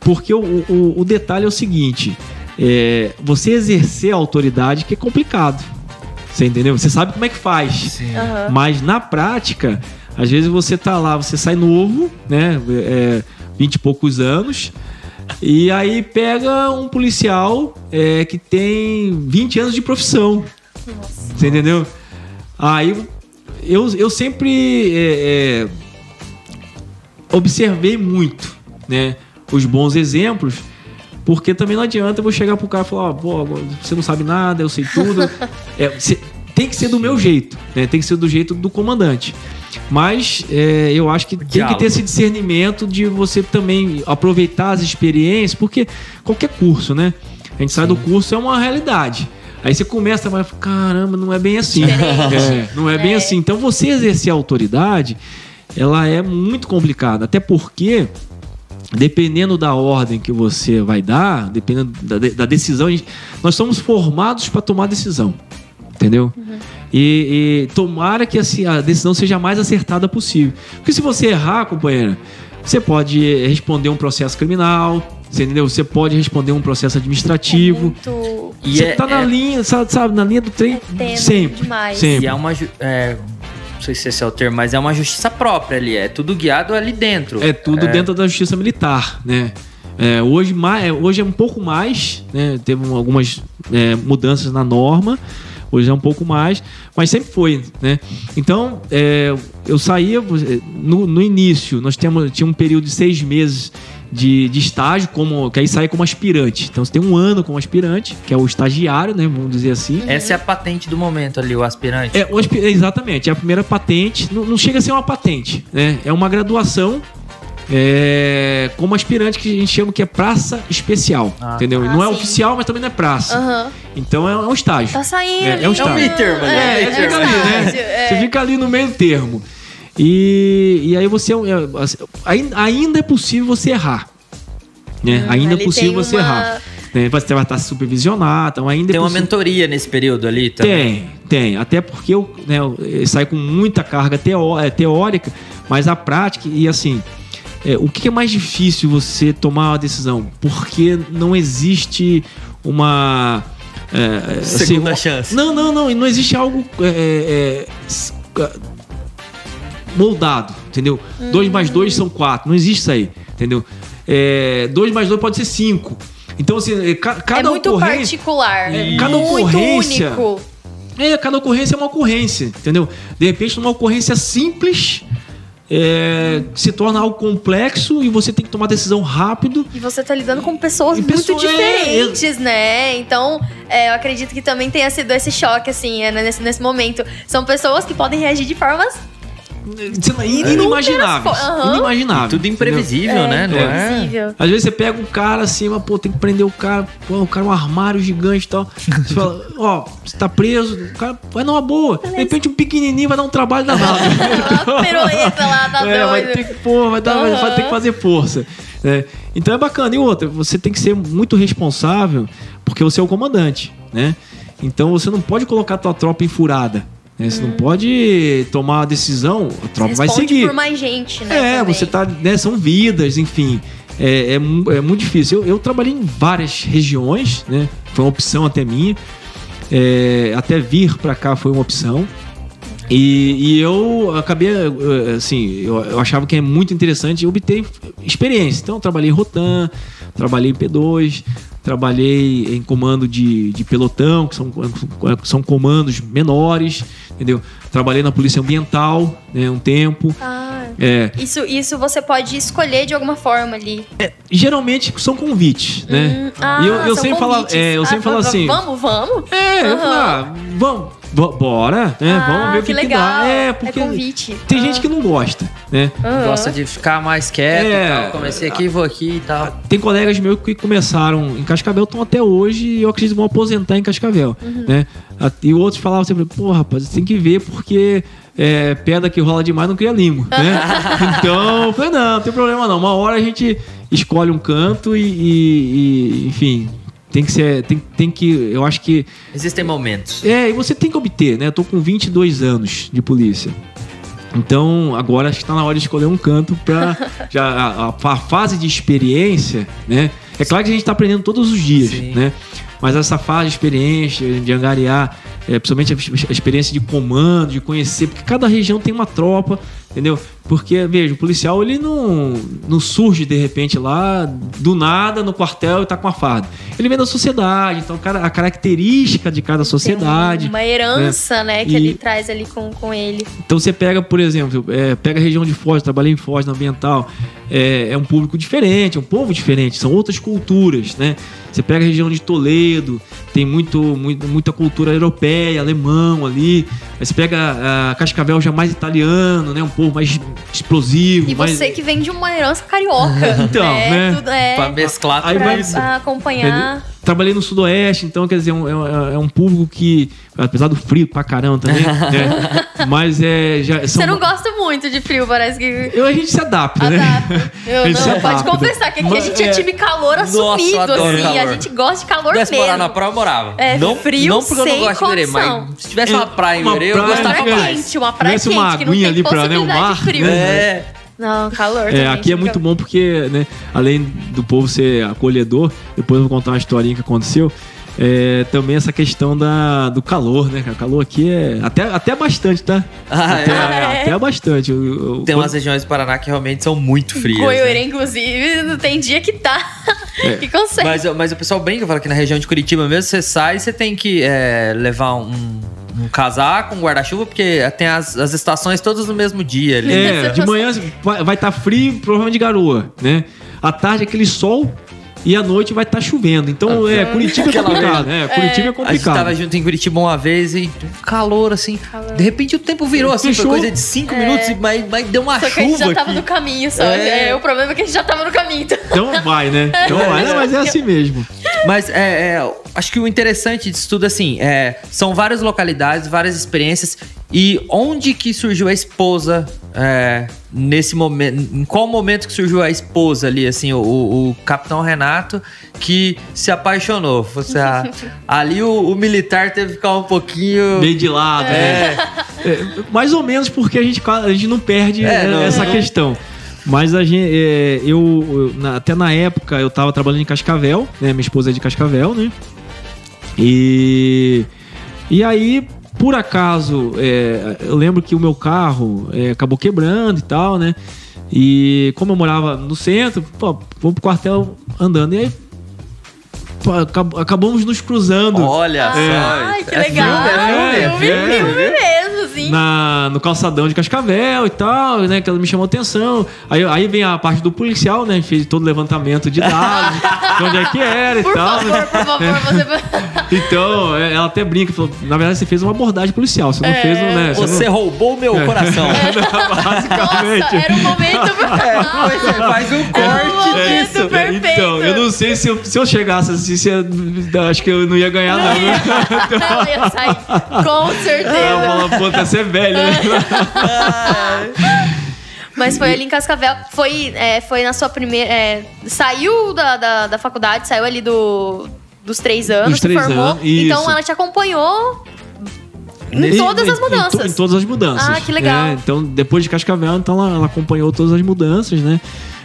Porque o, o, o detalhe é o seguinte: é, você exercer a autoridade que é complicado. Você entendeu? Você sabe como é que faz. Sim. Aham. Mas na prática, às vezes você tá lá, você sai novo, né? É, 20 e poucos anos. E aí pega um policial é, que tem 20 anos de profissão. Você entendeu? Aí eu, eu sempre é, é, observei muito, né? Os bons exemplos. Porque também não adianta eu vou chegar pro cara e falar, pô, você não sabe nada, eu sei tudo. É, você- tem que ser do meu jeito, né? Tem que ser do jeito do comandante. Mas é, eu acho que tem que ter esse discernimento de você também aproveitar as experiências, porque qualquer curso, né? A gente sai do curso, é uma realidade. Aí você começa a falar, caramba, não é bem assim. É, não é bem É. assim. Então você exercer a autoridade, ela é muito complicada. Até porque dependendo da ordem que você vai dar, dependendo da, da decisão, a nós somos formados para tomar decisão, entendeu? E, e tomara que assim, a decisão seja a mais acertada possível. Porque se você errar, companheira, você pode responder um processo criminal, você entendeu? Você pode responder um processo administrativo. Muito. E você é- tá na é- linha, sabe, sabe, na linha do trem tênue sempre. demais. Sempre. E é uma. ju- É, não sei se esse é o termo, mas é uma justiça própria ali. É tudo guiado ali dentro. É tudo dentro da justiça militar, né? É, hoje, mais, é, hoje é um pouco mais, né? Teve um- algumas é, mudanças na norma. Hoje é um pouco mais, mas sempre foi, né? Então, é, eu saía no, no início, nós temos tinha um período de seis meses de, de estágio, como que aí sai como aspirante. Então, você tem um ano como aspirante, que é o estagiário, né? Vamos dizer assim. Essa é a patente do momento ali, o aspirante. É, o aspi- exatamente, é a primeira patente. Não, não chega a ser uma patente, né? É uma graduação é, como aspirante que a gente chama que é praça especial, Ah. entendeu? Ah, não é sim. oficial, mas também não é praça. Aham. Então é, é um estágio. Tá saindo. É, é um ali. estágio. É um meio termo ali, É, é é um meio fica ali, né? é. Você fica ali no meio termo. E, e aí você. é, assim, ainda, é possível você errar. Né? Hum, ainda é possível você uma- errar. Né? Você vai estar supervisionado, então ainda Tem é uma mentoria nesse período ali também. Tem, tem. Até porque eu, né, eu saio com muita carga teó- é, teórica, mas a prática, e assim, é, o que é mais difícil você tomar uma decisão? Porque não existe uma. é, assim, Segunda uma- chance. Não, não, não. Não existe algo é, é, é, moldado, entendeu? Dois mais dois são quatro. Não existe isso aí, entendeu? É, dois mais dois pode ser cinco. Então, assim, é, ca- cada é muito ocorrência. particular. É, cada muito ocorrência- único. É, cada ocorrência é uma ocorrência, entendeu? De repente, numa ocorrência simples, é, se torna algo complexo e você tem que tomar decisão rápido. E você tá lidando com pessoas E muito pessoa- é, diferentes, né? Então, é, eu acredito que também tenha sido esse choque, assim, é, nesse, nesse momento. São pessoas que podem reagir de formas sei lá, Inimagináveis. Aham. Inimagináveis. Tudo imprevisível, é, né? Não é? imprevisível. Às vezes você pega um cara assim, mas, pô, tem que prender o cara, pô, o cara é um armário gigante e tal. Você fala, ó, você tá preso, o cara vai numa boa. De repente um pequenininho vai dar um trabalho danado. Uma lá, tá É, vai doido. ter que, pô, vai, dar, vai- vai ter que fazer força. né? Então é bacana. E outra, você tem que ser muito responsável porque você é o comandante, né? Então você não pode colocar a tua tropa em furada. Né? Você não pode tomar uma decisão, a tropa vai Hum. Seguir. por mais gente, né? É, também. você tá, né, são vidas, enfim. É, é, é muito difícil. Eu, eu trabalhei em várias regiões, né? Foi uma opção até minha. É, até vir pra cá foi uma opção. E, e eu acabei, eh, assim, eu, eu achava que é muito interessante obter experiência. Então, eu trabalhei em Rotan, trabalhei em P2, trabalhei em comando de, de pelotão, que são, são comandos menores, entendeu? Trabalhei na polícia ambiental, né, um tempo. Ah, É, isso, isso você pode escolher de alguma forma ali. geralmente são convites, né? Hum, ah, E eu, eu sempre falo, é, eu Ah, sempre falo va- assim, Vamos, vamos? é, eu Aham. falo, ah, vamos, bora, né? Ah, vamos ver o que, que legal. dá. É, porque convite. tem Ah. gente que não gosta, né? Aham. Gosta de ficar mais quieto É. e tal. Comecei aqui, vou aqui e tal. Tem colegas meus que começaram em Cascavel, estão até hoje e eu acredito que vão aposentar em Cascavel, Uhum. né? A- E outros falavam sempre, pô, rapaz, você tem que ver porque é, pedra que rola demais não cria limo, né? então, eu falei, não, não tem problema não. Uma hora a gente escolhe um canto e, e- e, enfim, tem que ser, tem, tem que, eu acho que Existem momentos. é, e você tem que obter, né? Eu tô com 22 anos de polícia. Então, agora acho que tá na hora de escolher um canto pra. já, a, a- fase de experiência, né? É claro que a gente tá aprendendo todos os dias, Sim. né? Mas essa fase de experiência, de angariar, é, principalmente a, a experiência de comando, de conhecer, porque cada região tem uma tropa, entendeu? Porque, veja, o policial ele não, não surge de repente lá do nada no quartel e tá com a farda. Ele vem da sociedade, então a característica de cada sociedade. Tem uma herança, né, que E- ele traz ali com, com ele. Então você pega, por exemplo, é, pega a região de Foz, trabalhei em Foz, na ambiental, é, é um público diferente, é um povo diferente, são outras culturas, né? Você pega a região de Toledo, tem muito, muito- muita cultura europeia, alemão ali. Aí você pega a Cascavel já mais italiano, né? Um povo mais explosivo. E você que vem de uma herança carioca. Então, né? Tudo é Pra mesclar Aí tudo pra, vai- isso. pra acompanhar. Trabalhei no Sudoeste, então, quer dizer, é um, é- é um público que, apesar do frio pra caramba também, né? Mas é. Já, são- Você não gosta muito de frio, parece que. Eu, a gente se adapta, né? Adapta. Eu A gente se não, pode adapta. confessar que aqui a Mas, gente é, é- time calor Nossa, eu assumido, adoro assim. A calor. gente gosta de calor Se morar mesmo. na praia, eu morava. É, não, frio não porque eu não gosto de Iberê, condição. mas se tivesse uma praia em Iberê, eu gostava Uma praia mais. quente, uma praia Tivesse quente, uma que não aguinha tem ali pra, né, um possibilidade mar, de frio. É. Não, calor É, aqui é muito bom porque, né, além do povo ser acolhedor, depois eu vou contar uma historinha que aconteceu. É, também essa questão da, do calor, né, cara? O calor aqui é até, até bastante, tá? Ah, até, é. é. até bastante. Eu- eu- Tem umas regiões do Paraná que realmente são muito frias. Goiorê, né? inclusive, não tem dia que tá. É. que consegue. Mas, mas o pessoal brinca, fala que na região de Curitiba mesmo, você sai e você tem que é, levar um, um casaco, um guarda-chuva, porque tem as, as estações todas no mesmo dia ali. É, de manhã vai estar frio, provavelmente garoa, né? À tarde aquele sol e à noite vai estar chovendo. Então, é, Curitiba é complicado, né? Curitiba é A gente complicado. tava junto em Curitiba uma vez e um calor, assim. De repente o tempo virou assim, Fechou. foi coisa de cinco É. minutos, mas, mas deu uma Só que a gente chuva já tava aqui. no caminho, só. É. É, o problema é que a gente já tava no caminho. Então. Então vai, né? Então vai, Não, mas é assim mesmo. Mas é, é, acho que o interessante disso tudo, assim, é, são várias localidades, várias experiências. E onde que surgiu a esposa é, nesse momento? Em qual momento que surgiu a esposa ali, assim, o, o- o Capitão Renato que se apaixonou? Você, a- ali o, o militar teve que ficar um pouquinho. Meio de lado, né? É, mais ou menos porque a gente, a gente não perde É, é, não. essa questão. Mas a gente, é, eu, eu- na- até na época eu tava trabalhando em Cascavel, né? Minha esposa é de Cascavel, né? E e aí, por acaso, é, eu lembro que o meu carro é, acabou quebrando e tal, né? E como eu morava no centro, pô, vou pro quartel andando. E aí, pô, acab- acabamos nos cruzando Olha só. Ai, que é legal. filme, é filme, filme, é filme, filme mesmo, assim. na, no calçadão de Cascavel e tal, né? Que ela me chamou atenção. Aí, aí vem a parte do policial, né? Fez todo o levantamento de dados, de onde é que era e Por tal. favor, né? por favor, você. Então, é, ela até brinca, falou, na verdade você fez uma abordagem policial, você não É. fez, um, né? Você roubou meu coração. não, basicamente. Nossa, era o momento. É, é, faz um corte momento disso. perfeito. Então, eu não sei se eu, se eu chegasse assim, se eu- acho que eu não ia ganhar, não. né? Ela ia sair. Com Ela certeza. fala, tá ser velho, né? Mas foi ali em Cascavel. Foi, é, foi na sua primeira. é, saiu da, da, da faculdade, saiu ali do, dos três anos, Dos três se formou. anos, então ela te acompanhou em todas as em- em mudanças. Em, todas as mudanças. Ah, que legal. É, então, depois de Cascavel, então ela, ela acompanhou todas as mudanças, né?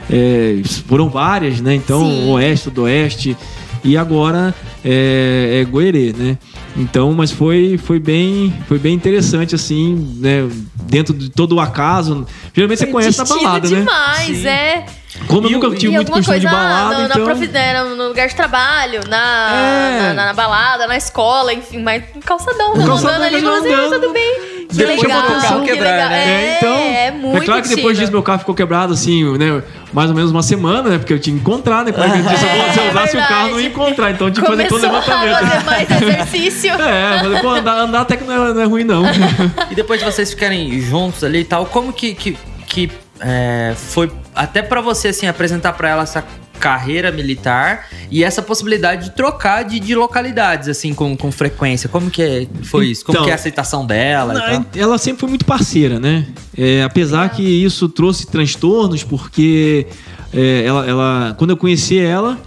É, foram várias, né? Então, Sim. oeste, sudoeste. E agora é, é Goerê, né? Então, mas foi, foi, bem, foi bem interessante, assim, né? dentro de todo o acaso. Geralmente você conhece na Destino balada, né? demais, Sim. é. Como eu nunca tive e muito costume coisa de balada, na, na, então... profi- né, no, no lugar de trabalho, na, É. na, na balada, na escola, enfim, mas no calçadão, No andando calçadão, ali, andando. falando assim, "Ah, tudo bem. Que Depois legal, o carro que quebrar, legal. né? É, É, então, é muito é claro que depois disso meu carro ficou quebrado, assim, né? Mais ou menos uma semana, né? Porque eu tinha que encontrar, né? Como é que eu se eu usasse o carro, não ia encontrar. Então eu tinha que fazer todo o levantamento. fazer mais exercício. É, falei, pô, andar, andar até que não é, não é ruim, não. E depois de vocês ficarem juntos ali e tal, como que, que, que é, foi até pra você, assim, apresentar pra ela essa carreira militar e essa possibilidade de trocar de, de localidades, assim, com, com frequência? Como que é- foi isso? Como Então, que é a aceitação dela e tal? Não, ela sempre foi muito parceira, né? É, apesar que isso trouxe transtornos, porque é, ela, ela- quando eu conheci ela,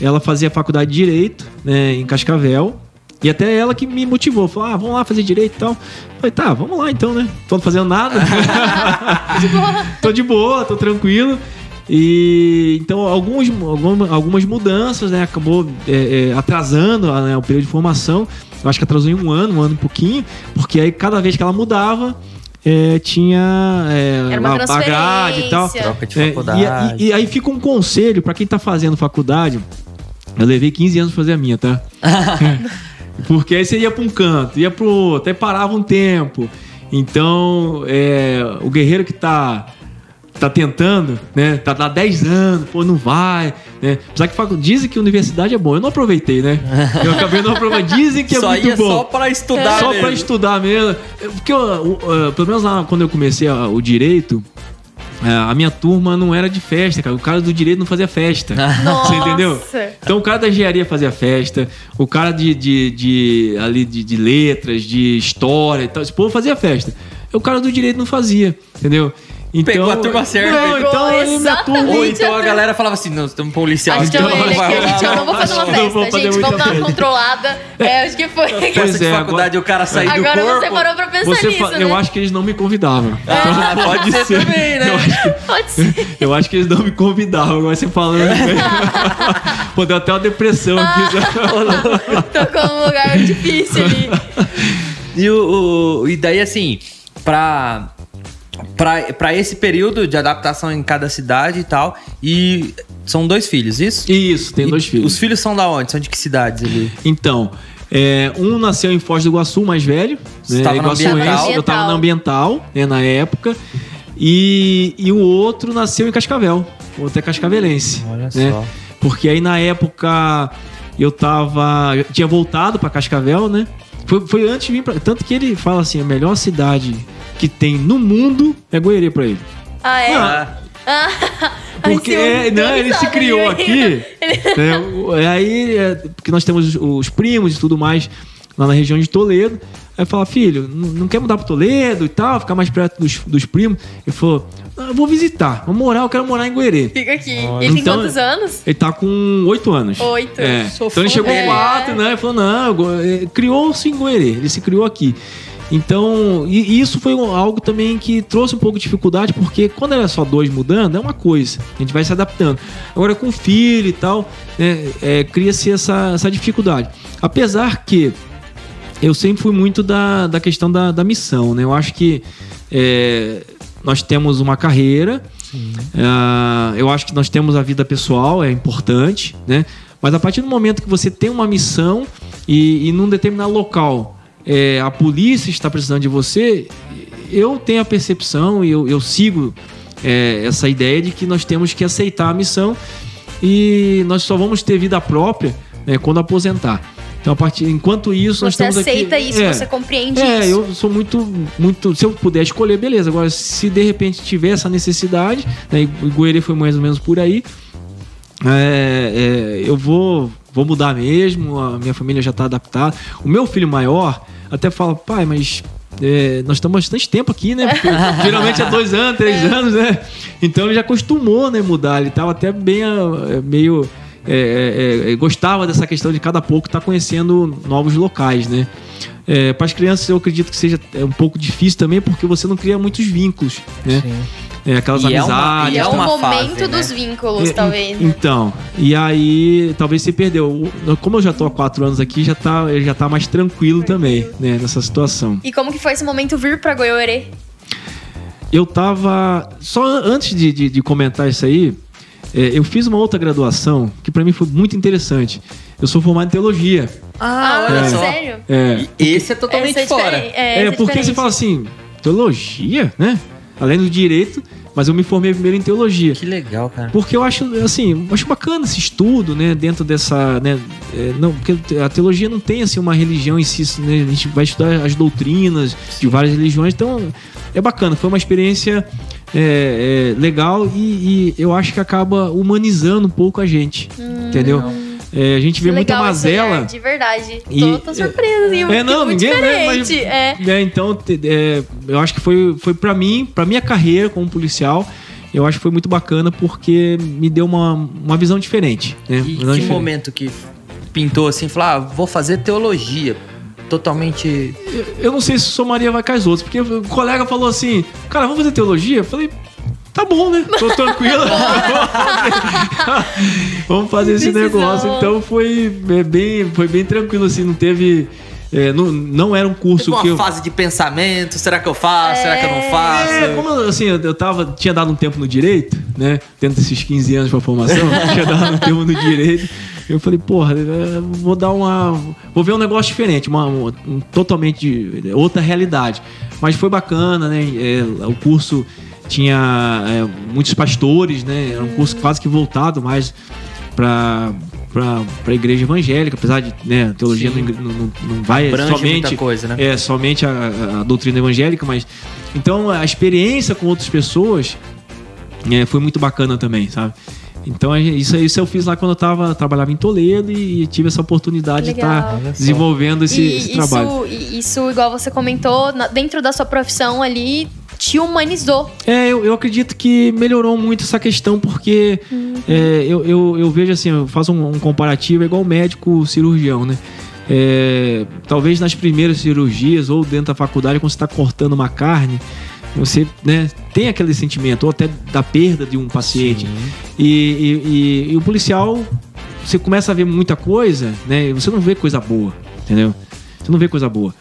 ela fazia faculdade de Direito né, em Cascavel. E até ela que me motivou, falou: ah, vamos lá fazer direito e tal. Eu Falei, tá, vamos lá então, né? Tô fazendo nada. tô de boa, tô tranquilo. E então alguns, alguma- algumas mudanças, né? Acabou é, é, atrasando né, o período de formação. Eu acho que atrasou em um ano, um ano e pouquinho, porque aí cada vez que ela mudava, é, tinha é, Era uma a- a grade e tal. Troca de É, faculdade. e, e- e aí fica um conselho pra quem tá fazendo faculdade. Eu levei 15 anos pra fazer a minha, tá? Porque aí você ia pra um canto, ia pro outro, aí parava um tempo. Então, é, o guerreiro que tá, tá tentando, né? Tá há 10 anos, pô, não vai, né? Apesar que facu- dizem que universidade é bom. Eu não aproveitei, né? Eu acabei não aproveitando. Dizem que é só muito ia bom. só pra estudar Só mesmo. pra estudar mesmo. É, Porque, eu, o- uh, pelo menos lá quando eu comecei a- o direito, uh, a minha turma não era de festa, cara. O cara do direito não fazia festa. Nossa. Você entendeu? Então o cara da engenharia fazia festa, o cara de, de, de- ali de, de letras, de história e tal, esse povo fazia festa. O cara do direito não fazia, entendeu? Então, Pegou a turma certa. Não, Pegou então minha exatamente. turma. Ou então a eu- galera falava assim, não, estamos policial. Acho que então eu, não ele, vai gente, rolar, eu não vou fazer uma festa, gente. Vamos dar uma controlada. É, acho que foi. Pois de é, faculdade, o cara sair do Agora corpo. você parou pra pensar Você nisso, fa- né? Eu acho que eles não me convidavam. Ah, pode ser também, né? Eu acho que Pode ser. Eu acho que eles não me convidavam, agora você falando. Pô, deu até uma depressão aqui. Tocou num lugar difícil ali. E, o, o- e daí, assim, pra, pra, pra esse período de adaptação em cada cidade e tal, e são dois filhos, isso? Isso, tem E dois filhos. Os filhos são da onde? São de que cidades ali? Então, é, um nasceu em Foz do Iguaçu, mais velho. Você né, iguaçuense, ambiental? Eu tava na ambiental, né, na época. E, e o outro nasceu em Cascavel. O outro é cascavelense. Olha né? só. Porque aí na época eu tava. eu tinha voltado pra Cascavel, né? Foi, foi antes de vir pra. Tanto que ele fala assim: a melhor cidade que tem no mundo é Goiânia pra ele. Ah, é? Ah, Ah, Porque Silvio, é, não, ele se criou ele- aqui. o- é, aí, é, porque nós temos os, os primos e tudo mais lá na região de Toledo. Aí fala, filho, não, não quer mudar para Toledo e tal, ficar mais perto dos, dos primos? Ele falou, "Ah, eu vou visitar, vou morar, eu quero morar em Goerê. Fica aqui. Olha. Ele tem Então- quantos anos? Ele tá com oito anos. Oito. É. Então ele chegou dele. quatro, né? Ele falou, não, eh, criou-se em Goerê, ele se criou aqui. Então, e isso foi algo também que trouxe um pouco de dificuldade, porque quando era só dois mudando, é uma coisa, a gente vai se adaptando. Agora com filho e tal, né, é, cria-se essa, essa dificuldade. Apesar que eu sempre fui muito da, da questão da, da missão, né? Eu acho que é, nós temos uma carreira, ah, eu acho que nós temos a vida pessoal, é importante, né? Mas a partir do momento que você tem uma missão e, e num determinado local é, a polícia está precisando de você, eu tenho a percepção e eu, eu sigo é, essa ideia de que nós temos que aceitar a missão e nós só vamos ter vida própria né, quando aposentar. Então, a partir, enquanto isso, nós Você estamos aqui. aceita isso, É. você compreende É, isso. eu sou muito, muito. Se eu puder escolher, beleza. Agora, se de repente tiver essa necessidade, né, e Goerê foi mais ou menos por aí, é, é, eu vou, vou mudar mesmo. A minha família já está adaptada. O meu filho maior até fala, pai, mas. é, nós estamos bastante tempo aqui, né? Porque geralmente é dois anos, três anos, né? Então ele já acostumou, né? Mudar. Ele estava até bem ah, meio é, é, é, gostava dessa questão de cada pouco estar conhecendo novos locais, né? É, para as crianças eu acredito que seja é, um pouco difícil também porque você não cria muitos vínculos, né? É, aquelas E é uma- E amizades. e é é o uma momento fase, né? dos vínculos, É, talvez. né? Então, e aí talvez você perdeu. Como eu já tô há quatro anos aqui, já tá, ele já tá mais tranquilo também, né, nessa situação. E como que foi esse momento vir pra Goiôerê? eu tava. Só antes de, de, de comentar isso aí, é, eu fiz uma outra graduação que para mim foi muito interessante. Eu sou formado em teologia. Ah, olha só. sério? É, esse é totalmente é fora. diferente. é, essa porque você fala assim, teologia, né? Além do direito, mas eu me formei primeiro em teologia. Que legal, cara. Porque eu acho, assim, eu acho bacana esse estudo, né, dentro dessa, né, é, não, porque a teologia não tem, assim, uma religião em si, né, a gente vai estudar as doutrinas de várias religiões, então é bacana, foi uma experiência é, é, legal e, e eu acho que acaba humanizando um pouco a gente, entendeu? É, a gente vê muita legal esse olhar, mazela... De verdade. E- tô, tô surpresa, assim, É, não, muito ninguém né, mas- diferente. É. É, então, é, eu acho que foi, foi para mim, para minha carreira como policial, eu acho que foi muito bacana porque me deu uma, uma visão diferente. Né? E Uma que visão diferente. momento que pintou assim, falar, ah, vou fazer teologia. Totalmente. Eu não sei se somaria vai com as outras, porque o colega falou assim, cara, vamos fazer teologia? Eu falei, tá bom, né? Tô tranquilo. vamos fazer esse negócio. Então foi é, bem, foi bem tranquilo, assim, não teve... é, não, não era um curso Teve uma que eu... fase de pensamento, será que eu faço? Será que eu não faço? É, como eu, assim, eu eu tava, tinha dado um tempo no direito, né? Dentro desses 15 anos pra formação, tinha dado um tempo no direito. Eu falei, porra, é, vou dar uma. Vou ver um negócio diferente, uma, um, um totalmente de- outra realidade. Mas foi bacana, né? É, o curso tinha é, muitos pastores, né? Era um curso quase que voltado mais pra. Pra, pra igreja evangélica, apesar de né, a teologia não, não, não vai Abrange somente coisa, né? é somente a, a doutrina evangélica, mas então a experiência com outras pessoas é, foi muito bacana também, sabe? Então a isso, isso eu fiz lá quando eu tava, trabalhava em Toledo e, tive essa oportunidade de Legal. estar Olha só. desenvolvendo esse, e esse isso, trabalho. isso, igual você comentou, dentro da sua profissão ali, te humanizou. É, eu, eu acredito que melhorou muito essa questão, porque é, eu, eu, eu vejo assim, eu faço um, um comparativo, é igual médico cirurgião, né? É, talvez nas primeiras cirurgias ou dentro da faculdade, quando você está cortando uma carne, você né, tem aquele sentimento, ou até da perda de um paciente. E, e- e- e o policial, você começa a ver muita coisa, né? e Você não vê coisa boa, entendeu? Você não vê coisa boa.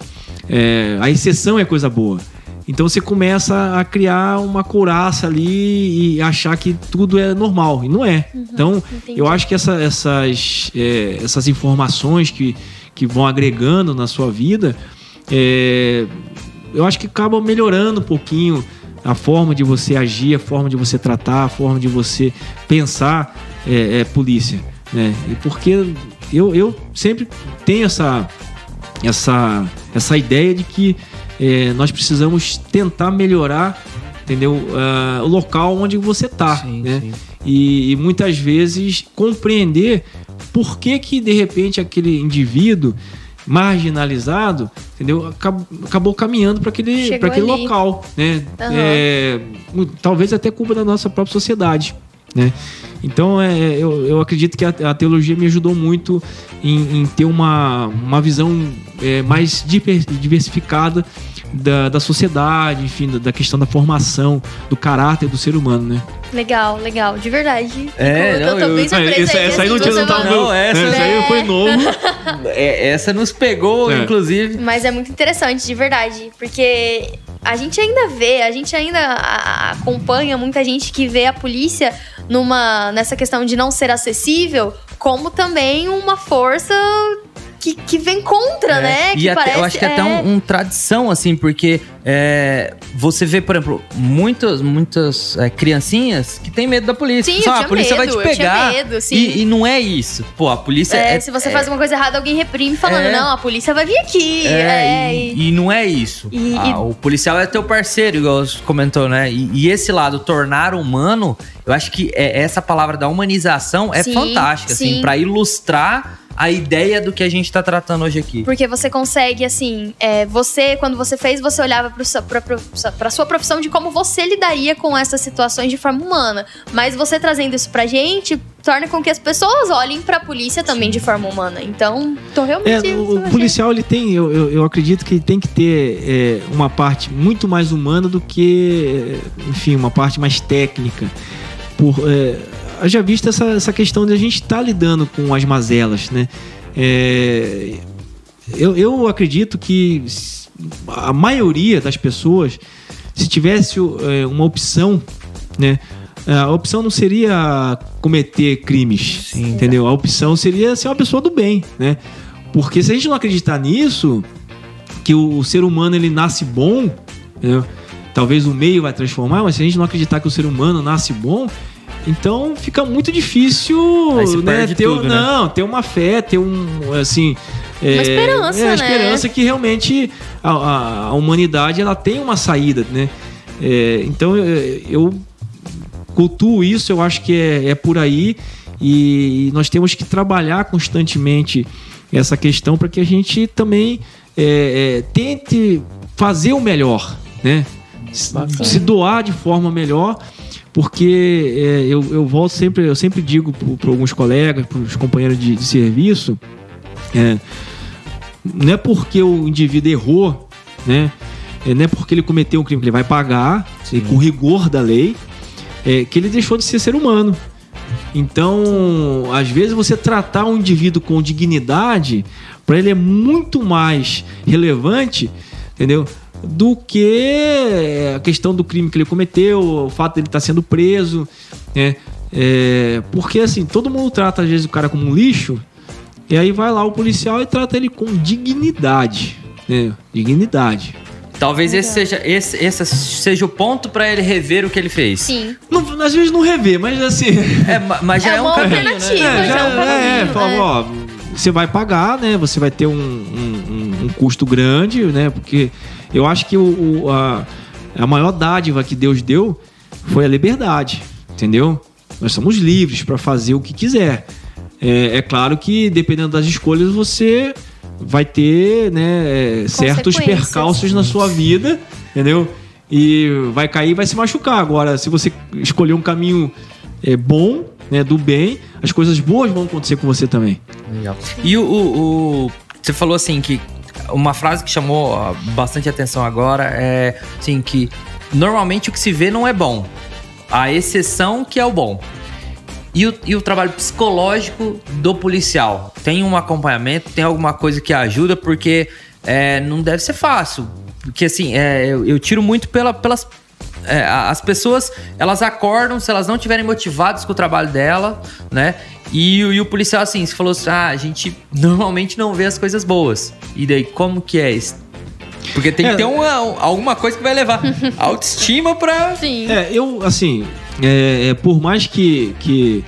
É, a exceção é coisa boa. Então você começa a criar uma couraça ali e achar que tudo é normal. E não é. então, entendi. eu acho que essa- essas, é, essas informações que, que vão agregando na sua vida, é, eu acho que acabam melhorando um pouquinho a forma de você agir, a forma de você tratar, a forma de você pensar é, é, polícia. Né? E porque eu, eu sempre tenho essa, essa, essa ideia de que é, nós precisamos tentar melhorar entendeu? Ah, o local onde você está. Né? sim. E, e muitas vezes compreender por que, que de repente aquele indivíduo marginalizado entendeu? Acab- acabou caminhando para aquele, pra aquele ali. local. Né? Aham. É, talvez até culpa da nossa própria sociedade. Né? Então é, eu, eu acredito que a, a teologia me ajudou muito em, em ter uma, uma visão é, mais diver- diversificada da, da sociedade, enfim, da, da questão da formação, do caráter do ser humano, né? Legal, legal, de verdade. É, Fico- não, eu tô bem eu- surpresa essa, aí, essa aí não tinha não tava. Não, essa- essa aí foi novo. É, essa nos pegou, É. inclusive. Mas é muito interessante, de verdade. Porque a gente ainda vê, a gente ainda acompanha muita gente que vê a polícia numa, nessa questão de não ser acessível, como também uma força que, que vem contra, É, né? E que até- parece, eu acho que é até um, um tradição, assim, porque é, você vê, por exemplo, muitas, muitas é, criancinhas que têm medo da polícia. Sim, Só, eu a polícia vai medo, te eu tinha pegar. medo, e, e não é isso. Pô, a polícia é, é. se você é- faz uma coisa errada, alguém reprime falando, É. não, a polícia vai vir aqui. É, É, e, e- não é isso. E- Ah, O policial é teu parceiro, igual você comentou, né? E, esse lado, tornar humano, eu acho que é, essa palavra da humanização é Sim, fantástica, assim, sim. pra ilustrar a ideia do que a gente tá tratando hoje aqui. Porque você consegue, assim, é, você, quando você fez, você olhava pro seu- pra, pra, pra sua profissão de como você lidaria com essas situações de forma humana. Mas você trazendo isso pra gente, torna com que as pessoas olhem pra polícia também de forma humana. Então, tô realmente. É, o, o policial ele tem, eu, eu, eu acredito que ele tem que ter é, uma parte muito mais humana do que, é, enfim, uma parte mais técnica. Por, é, haja visto essa, essa questão de a gente estar lidando com as mazelas, né? É, eu, eu acredito que a maioria das pessoas se tivesse é, uma opção, né? A opção não seria cometer crimes, Sim. entendeu? A opção seria ser uma pessoa do bem, né? Porque se a gente não acreditar nisso, que o, o ser humano ele nasce bom, entendeu? talvez o meio vai transformar, mas se a gente não acreditar que o ser humano nasce bom, então fica muito difícil, né, ter, tudo, né? não, ter uma fé, ter um, assim... Uma esperança, é, a né? esperança que realmente a, a- a humanidade ela tem uma saída, né? É, então é, eu cultuo isso, eu acho que é, é por aí e nós temos que trabalhar constantemente essa questão para que a gente também é, é, tente fazer o melhor, né? Bacana. Se doar de forma melhor, porque é, eu, eu volto sempre, eu sempre digo para alguns colegas, para os companheiros de, de serviço, é, não é porque o indivíduo errou, né? É, não é porque ele cometeu um crime que ele vai pagar, e com rigor da lei, é, que ele deixou de ser ser humano. Então, às vezes você tratar um indivíduo com dignidade, para ele é muito mais relevante, entendeu? Do que a questão do crime que ele cometeu, o fato dele estar sendo preso, né? É, porque assim, todo mundo trata às vezes o cara como um lixo, e aí vai lá o policial e trata ele com dignidade, né? Dignidade. Talvez esse seja, esse, esse seja o ponto pra ele rever o que ele fez. Sim. Não, às vezes não revê, mas assim. É, ma- mas já É é, um uma caminho, alternativa. né? É, já já, é um é, caminho, falava, é. ó, você vai pagar, né? Você vai ter um, um, um- um custo grande, né? Porque eu acho que o, o- a, a maior dádiva que Deus deu foi a liberdade, entendeu? Nós somos livres para fazer o que quiser. É, é claro que dependendo das escolhas você vai ter, né, é, certos percalços na sua vida, entendeu? E vai cair, e vai se machucar. Agora, se você escolher um caminho é, bom, né, do bem, as coisas boas vão acontecer com você também. Legal. E o, o- o- Você falou assim que. Uma frase que chamou bastante atenção agora é assim que normalmente o que se vê não é bom. A exceção que é o bom. E o, e o trabalho psicológico do policial? Tem um acompanhamento? Tem alguma coisa que ajuda? Porque é, não deve ser fácil. Porque assim, é, eu, eu tiro muito pela- pelas. É, as pessoas, elas acordam, se elas não estiverem motivadas com o trabalho dela, né? E, o- e o policial, assim, você falou assim: ah, a gente normalmente não vê as coisas boas. E daí, como que é isso? Porque tem É. que ter uma, alguma coisa que vai levar a autoestima pra. Sim. É, eu, assim, é, é, por mais que, que,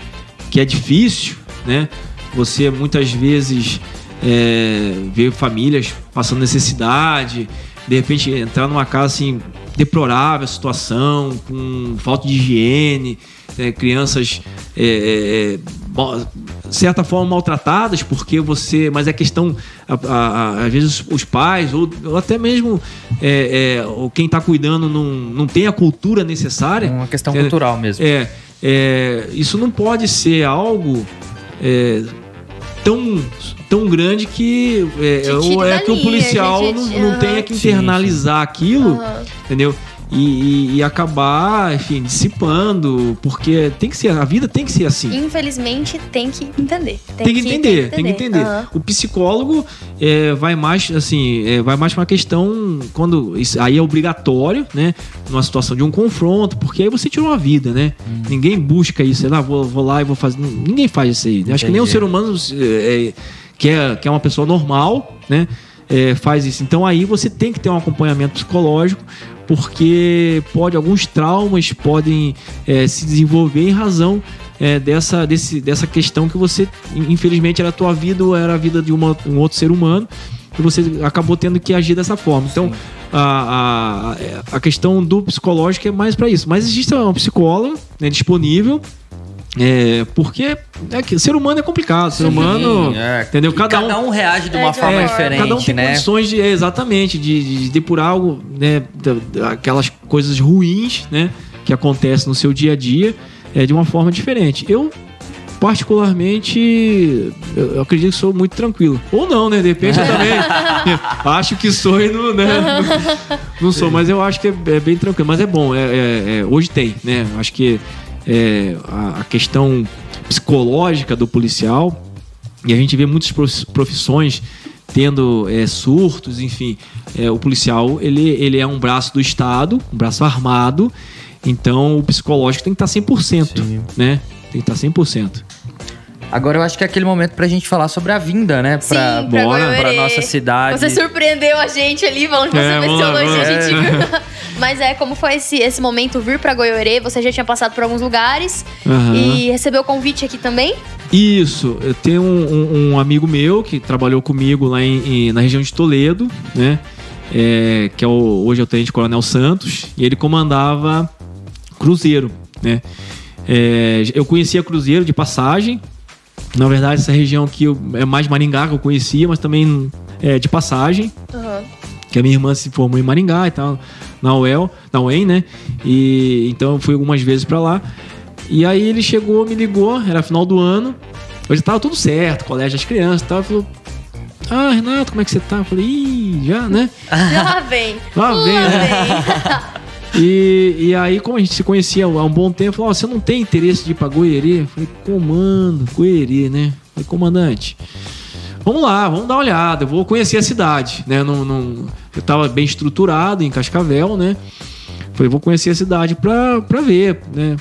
que é difícil, né? Você muitas vezes é, vê famílias passando necessidade, de repente entrar numa casa assim, deplorável a situação, com falta de higiene, né, crianças é, é, é, certa forma maltratadas porque você mas é questão a- a- às vezes os pais ou, ou até mesmo é, é, ou quem está cuidando não, não tem a cultura necessária Uma questão É, cultural mesmo. é, é, isso não pode ser algo é, tão, tão grande que é, tire é que o policial não, não aham. tenha que Sim, internalizar aquilo, Aham. entendeu? E, e- e acabar, enfim, dissipando, porque tem que ser, a vida tem que ser assim. Infelizmente, tem que entender. Tem que entender, tem que entender. Aham. O psicólogo é, vai mais, assim, é, vai mais pra uma questão quando isso aí é obrigatório, né? Numa situação de um confronto, porque aí você tira uma vida, né? Ninguém busca isso, ah, vou, vou lá e vou fazer. Ninguém faz isso aí. né? Acho que nem o ser humano é, é, que, é, que é uma pessoa normal, né? é, faz isso. Então aí você tem que ter um acompanhamento psicológico, porque pode alguns traumas podem é, se desenvolver em razão é, dessa, desse, dessa questão que você, infelizmente, era a tua vida ou era a vida de uma- um outro ser humano e você acabou tendo que agir dessa forma. Então, a, a, a questão do psicológico é mais para isso. Mas existe um psicólogo né, disponível. É, porque é que ser humano é complicado, ser humano, é. entendeu? Cada, Cada um, um reage de É, uma de forma é, diferente, cada um tem né? condições de, é, exatamente, de, de depurar algo, né, aquelas coisas ruins, né, que acontecem no seu dia a dia, é, de uma forma diferente. Eu particularmente, eu eu acredito que sou muito tranquilo. Ou não, né? De repente eu também acho que sou e não, né? não, não sou, mas eu acho que é, é bem tranquilo. Mas é bom, é, é- é- hoje tem, né? Acho que é, a, a questão psicológica do policial, e a gente vê muitas prof- profissões tendo é, surtos, enfim, é, o policial ele, ele é um braço do Estado, um braço armado, então o psicológico tem que estar 100%, Sim. né? Tem que estar 100%. Agora eu acho que é aquele momento pra gente falar sobre a vinda, né? Sim, Pra, bora, pra nossa cidade. Você surpreendeu a gente ali, falando que É, você vai vamos ser longe, a gente viu. Mas é, como foi esse, esse momento vir pra Goiôerê? Você já tinha passado por alguns lugares Aham. e recebeu convite aqui também? Isso, eu tenho um, um- um amigo meu que trabalhou comigo lá em- em- na região de Toledo, né? É, que é o, hoje é o Tenente Coronel Santos, e ele comandava Cruzeiro, né? É, eu conhecia Cruzeiro de passagem. Na verdade, essa região aqui é mais Maringá que eu conhecia, mas também é de passagem que a minha irmã se formou em Maringá e tal, na UEL, na UEM, né? E então eu fui algumas vezes pra lá. E aí ele chegou, me ligou, era final do ano. Hoje tava tudo certo, colégio das crianças e tal. Falou: Ah, Renato, como é que você tá? Eu falei: Ih, já, né? Lá vem. Lá vem, né? E, e aí, como a gente se conhecia há um bom tempo, falou: "Ó, Você não tem interesse de ir pra Goieri? Falei: Comando, Goieri, né? Falei: Comandante, vamos lá, vamos dar uma olhada. Eu vou conhecer a cidade, né? Não, não- eu tava bem estruturado em Cascavel, né? Falei: Vou conhecer a cidade pra, pra ver, né?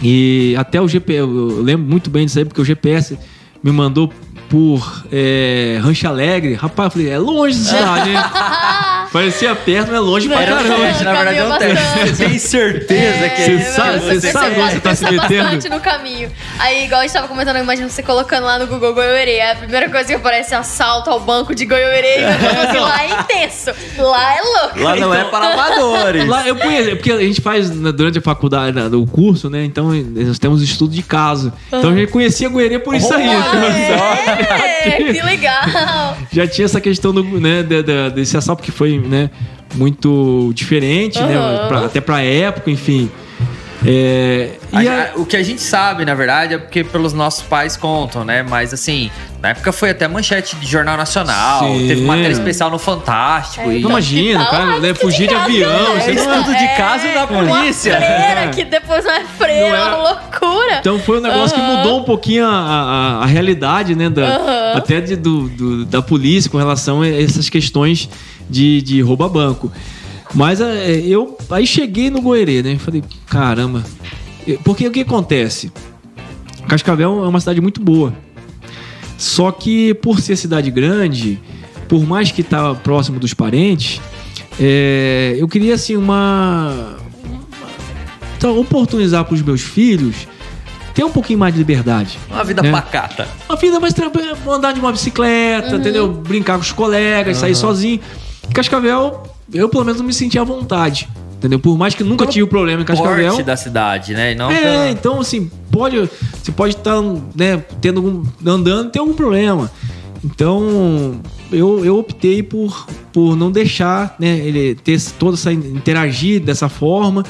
E até o GPS, eu lembro muito bem disso aí, porque o GPS me mandou por é, Rancho Alegre. Rapaz, eu falei, é longe essa cidade, hein? Parecia perto, mas é longe pra Era um caramba. teste, na verdade é um teste. Você tem certeza que é Você isso? sabe- você sabe onde você tá se Pensa metendo? bastante no caminho. Aí, igual a gente tava comentando, imagina você colocando lá no Google Goiôerê. A primeira coisa que aparece é assalto ao banco de Goiôerê. E lá é intenso. Lá é louco. Lá não é para amadores. Lá eu conheço, porque a gente faz né, durante a faculdade, né, o curso, né? Então nós temos estudo de caso. Então a gente conhecia Goiânia por isso aí. Ah, é, que legal. Já tinha essa questão do, né, de- de- desse assalto que foi, né, muito diferente, né? Aham. pra- até pra época, enfim. É, A- e a- a- o que a gente sabe, na verdade, é porque pelos nossos pais contam, né? Mas assim, na época foi até manchete de jornal nacional, Sim. teve matéria especial no Fantástico. É, e Não imagina, que o cara né, fugir de casa, avião. né? É- Estudo de É, da polícia. Uma freira É. que depois não é freira, Não é. uma loucura. Então foi um negócio que Aham. mudou um pouquinho a, a- a realidade, né? Da, Aham. Até de- do, do- da polícia com relação a essas questões de, de roubo a banco. Mas é, eu aí cheguei no Goerê, né? Falei, caramba. Porque o que acontece? Cascavel é uma cidade muito boa. Só que por ser cidade grande, por mais que tá próximo dos parentes, é, eu queria assim uma então, oportunizar para os meus filhos ter um pouquinho mais de liberdade. Uma vida É. pacata. Uma vida mais tranquila, andar de uma bicicleta, entendeu? Brincar com os colegas, sair sozinho. Cascavel, eu pelo menos não me sentia à vontade, entendeu? Por mais que nunca Pelo tive problema em Cascavel. Porte da cidade, né? Não É, então assim, pode, você pode estar, né, tendo algum, andando e ter algum problema. Então, eu, eu optei por, por não deixar, né, ele ter toda essa interagir dessa forma.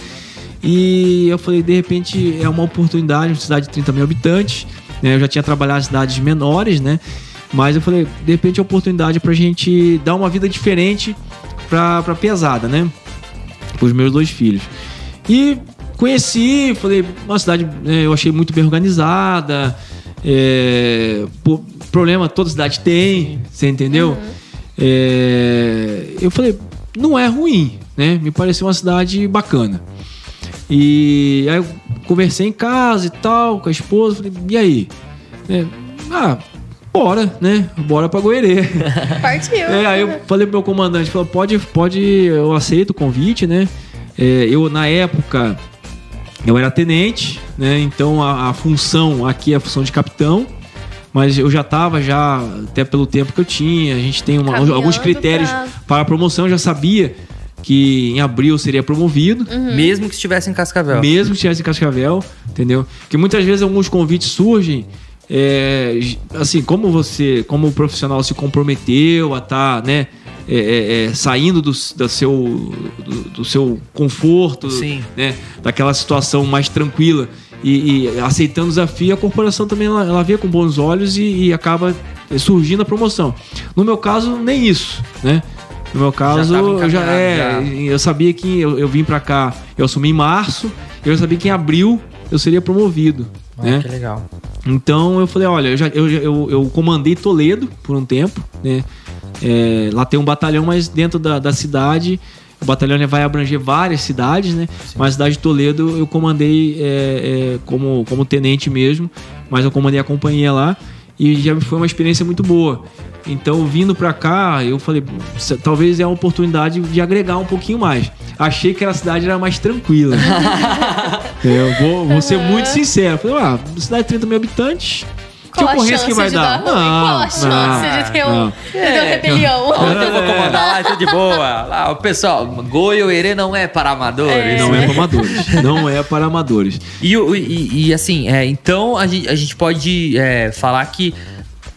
E eu falei, de repente é uma oportunidade, uma cidade de 30 mil habitantes. né, eu já tinha trabalhado em cidades menores, né? Mas eu falei, de repente é oportunidade pra gente dar uma vida diferente pra, pra pesada, né? Os meus dois filhos. E conheci, falei, uma cidade né, eu achei muito bem organizada. É, pô, problema toda cidade tem, você entendeu? É, eu falei, não é ruim, né? Me pareceu uma cidade bacana. E aí eu conversei em casa e tal, com a esposa, falei, e aí? É, ah, bora, né? Bora pra Goerê. Partiu. É, aí eu falei pro meu comandante, falou, pode, pode, eu aceito o convite, né? É, eu, na época, eu era tenente, né? Então a, a função aqui é a função de capitão. Mas eu já tava, já, até pelo tempo que eu tinha, a gente tem uma- alguns critérios pra- para a promoção, eu já sabia que em abril eu seria promovido. Mesmo que estivesse em Cascavel. Mesmo que estivesse em Cascavel, entendeu? Porque muitas vezes alguns convites surgem, é, assim, como você, como o profissional se comprometeu a estar, né, é, é, é, saindo do, da seu, do, do seu conforto, Sim. né, daquela situação mais tranquila e, e aceitando o desafio, a corporação também ela, ela vê com bons olhos e, e acaba surgindo a promoção. No meu caso, nem isso, né? No meu caso, tava eu já, é, já. eu sabia que eu, eu vim pra cá, eu assumi em março, eu sabia que em abril eu seria promovido, Ah, né? Que legal. Então eu falei, olha, eu, já, eu, eu, eu comandei Toledo por um tempo, né? É, lá tem um batalhão, mas dentro da, da cidade o batalhão vai abranger várias cidades, né? Sim. Mas a cidade de Toledo eu comandei é, é, como, como tenente mesmo, mas eu comandei a companhia lá e já foi uma experiência muito boa. Então, vindo para cá, eu falei, talvez é a oportunidade de agregar um pouquinho mais. Achei que a cidade era mais tranquila. eu vou, vou ser muito sincero. Falei, ah, cidade de 30 mil habitantes, que Qual ocorrência que vai dar? dar não, Qual a chance não, de ter um, não. De ter um rebelião? Eu vou comandar lá, tudo de boa. Lá, o pessoal, Goiôerê não é para amadores. É. Não é para amadores. não é para amadores. E, e, e assim, é, então a gente, a gente pode é, falar que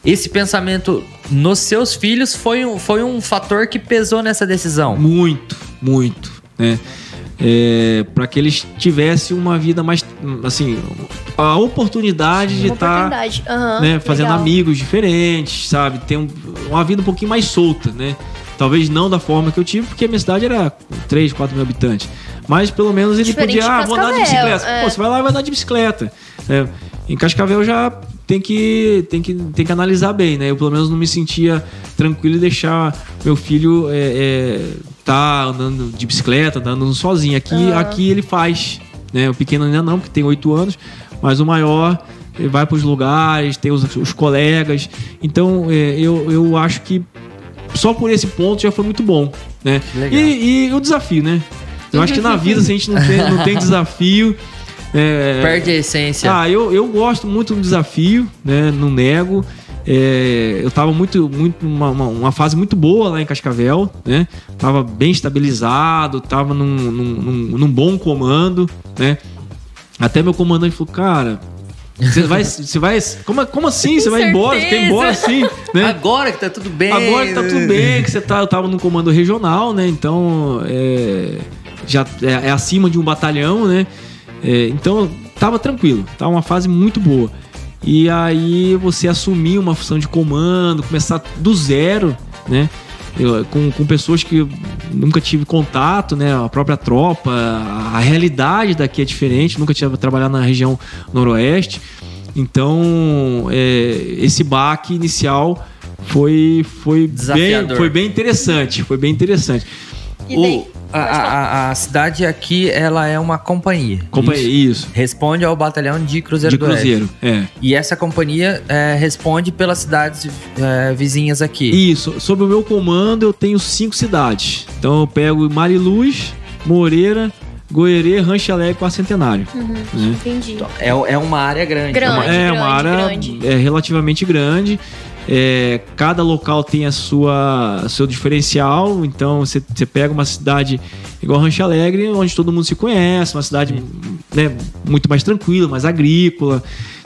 esse pensamento nos seus filhos foi um, foi um fator que pesou nessa decisão? Muito, muito. Né? É, para que eles tivessem uma vida mais assim a oportunidade de estar tá, uhum, né, fazendo legal. amigos diferentes sabe ter um, uma vida um pouquinho mais solta né talvez não da forma que eu tive porque a minha cidade era 3, 4 mil habitantes mas pelo menos ele Diferente podia ah, vou andar de bicicleta é. Pô, você vai lá e vai andar de bicicleta é, em Cascavel já tem que, tem, que, tem que analisar bem, né? Eu pelo menos não me sentia tranquilo em deixar meu filho é, é, tá andando de bicicleta, andando sozinho. Aqui, uhum. aqui ele faz, né? O pequeno ainda não, porque tem oito anos, mas o maior ele vai para os lugares, tem os, os colegas. Então é, eu, eu acho que só por esse ponto já foi muito bom, né? E, e, o desafio, né? Eu acho que na vida, se a gente não tem, não tem desafio, é, Perde a essência. Ah, eu, eu gosto muito do desafio, né? Não nego. É, eu tava muito, muito uma, uma, uma, fase muito boa lá em Cascavel, né? Tava bem estabilizado, tava num, num, num bom comando, né? Até meu comandante falou, cara, você vai, você vai, como, como assim? Você vai embora? Você quer ir embora assim? Né? Agora que tá tudo bem. Agora que tá tudo bem, que você tá, eu tava no comando regional, né? Então, é, já é, é acima de um batalhão, né? É, então, tava tranquilo, tava uma fase muito boa. E aí você assumir uma função de comando, começar do zero, né? Eu, com, com pessoas que nunca tive contato, né? A própria tropa, a, a realidade daqui é diferente, nunca tinha trabalhado na região noroeste. Então, é, esse baque inicial foi, foi, bem, foi bem interessante. Foi bem interessante. E daí? A, a, a, cidade aqui, ela é uma companhia. Companhia, isso. isso. Responde ao batalhão de Cruzeiro de do Cruzeiro, é. E essa companhia é, responde pelas cidades é, vizinhas aqui. Isso. Sob o meu comando, eu tenho cinco cidades. Então eu pego Mariluz, Moreira, Goerê, Rancho Alegre com a Centenário. Uhum, né? Entendi. É, é uma área grande. grande é, grande, uma área grande. É relativamente grande. É, cada local tem a sua seu diferencial, então você, pega uma cidade igual Rancho Alegre, onde todo mundo se conhece, uma cidade né, muito mais tranquila, mais agrícola,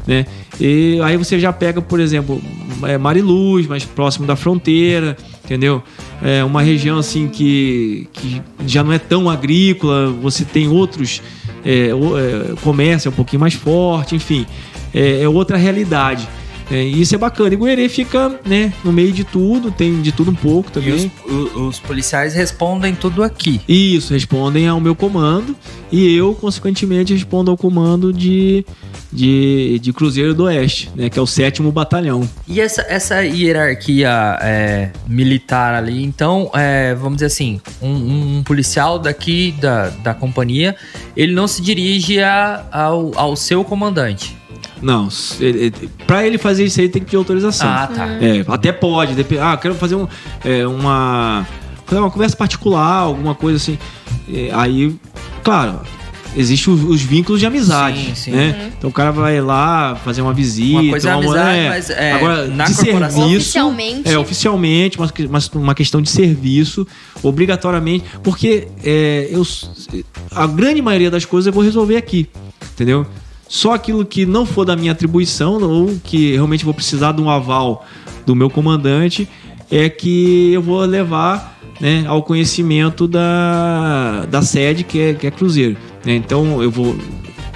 né? E aí você já pega, por exemplo, é, Mariluz, mais próximo da fronteira, entendeu? É uma região assim que, que já não é tão agrícola, você tem outros é, é, comércio é um pouquinho mais forte, enfim, é, é outra realidade. É, isso é bacana. E Guerê fica né, no meio de tudo, tem de tudo um pouco também. E os, os, policiais respondem tudo aqui. Isso, respondem ao meu comando. E eu, consequentemente, respondo ao comando de, de, de Cruzeiro do Oeste, né, que é o sétimo batalhão. E essa, essa hierarquia é, militar ali, então, é, vamos dizer assim, um, um, policial daqui da, da companhia, ele não se dirige a, ao, ao seu comandante. Não, para ele fazer isso aí tem que pedir autorização. Ah, tá. É, até pode. Ah, quero fazer um, é, uma, uma conversa particular, alguma coisa assim. É, aí, claro, existem os, os, vínculos de amizade, sim, sim. né? Uhum. Então o cara vai lá fazer uma visita, uma coisa é amizade, é, mas é, agora na de serviço, oficialmente, é oficialmente, mas uma questão de serviço, obrigatoriamente, porque é, eu a grande maioria das coisas eu vou resolver aqui, entendeu? Só aquilo que não for da minha atribuição ou que realmente vou precisar de um aval do meu comandante é que eu vou levar né, ao conhecimento da, da sede que é, que é Cruzeiro. Né? Então eu vou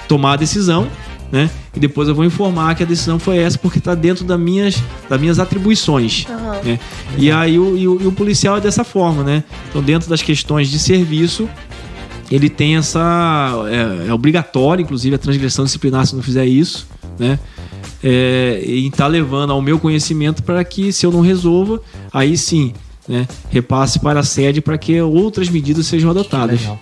tomar a decisão né? E depois eu vou informar que a decisão foi essa porque está dentro das minhas, das minhas atribuições. Uhum. Né? E aí o, e o, e o, policial é dessa forma, né? Então dentro das questões de serviço ele tem essa. É, é, obrigatório, inclusive, a transgressão disciplinar se não fizer isso, né? é, em estar levando ao meu conhecimento para que, se eu não resolva, aí sim, né, repasse para a sede para que outras medidas sejam adotadas. Legal.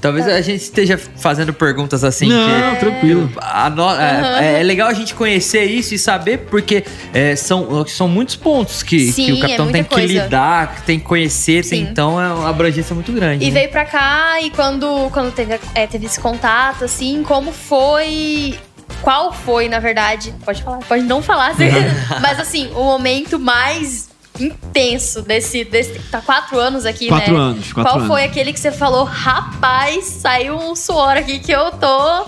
Talvez a gente esteja fazendo perguntas assim. Não, que- tranquilo. a no- é, é legal a gente conhecer isso e saber, porque é, são, são muitos pontos que, Sim, que o é capitão muita tem que coisa. lidar, que tem que conhecer, tem- então é uma abrangência muito grande. E né? veio pra cá e quando, quando teve, é, teve esse contato, assim, como foi. Qual foi, na verdade? Pode falar, pode não falar, mas assim, o momento mais intenso desse. desse tá quatro anos aqui, Quatro né? anos, quatro Qual anos. foi aquele que você falou, rapaz, saiu um suor aqui que eu tô.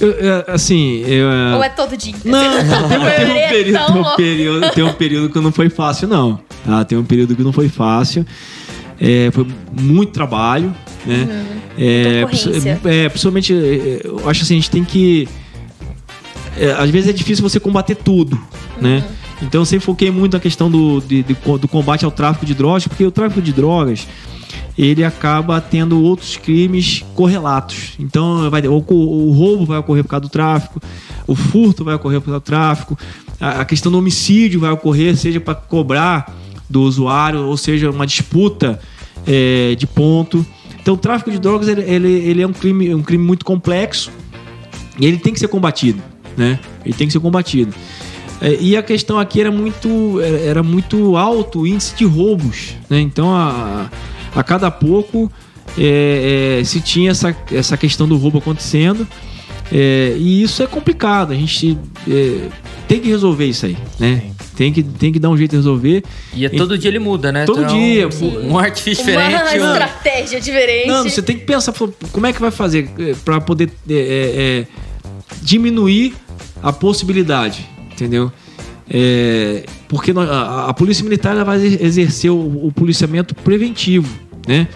Eu, é, assim, eu, é, Ou é todo dia? Não, não, tem, tem um É período, tem, um período, tem um período que não foi fácil, não. Tá? Tem um período que não foi fácil. É, foi muito trabalho, né? É, Muita ocorrência. é, principalmente, é, eu acho assim, a gente tem que. é, às vezes é difícil você combater tudo, né? Então eu sempre foquei muito na questão do, de- de- do combate ao tráfico de drogas, porque o tráfico de drogas ele acaba tendo outros crimes correlatos. Então, vai, o, o roubo vai ocorrer por causa do tráfico, o furto vai ocorrer por causa do tráfico, a, a questão do homicídio vai ocorrer, seja para cobrar do usuário, ou seja, uma disputa é, de ponto. Então, o tráfico de drogas ele, ele, ele é um crime, um crime muito complexo e ele tem que ser combatido, né? Ele tem que ser combatido. É, e a questão aqui era muito, era- muito alto o índice de roubos, né? Então a, a cada pouco é, é, se tinha essa, essa questão do roubo acontecendo é, e isso é complicado. A gente é, tem que resolver isso aí, né? Tem que, tem que dar um jeito de resolver. E é todo dia ele muda, né? Todo Então, dia, Um, um artifício Uma diferente. um- estratégia diferente. Não, você tem que pensar como é que vai fazer para poder é, é, é, diminuir a possibilidade, entendeu? É, porque a, a polícia militar ela vai exercer o, o policiamento preventivo, né?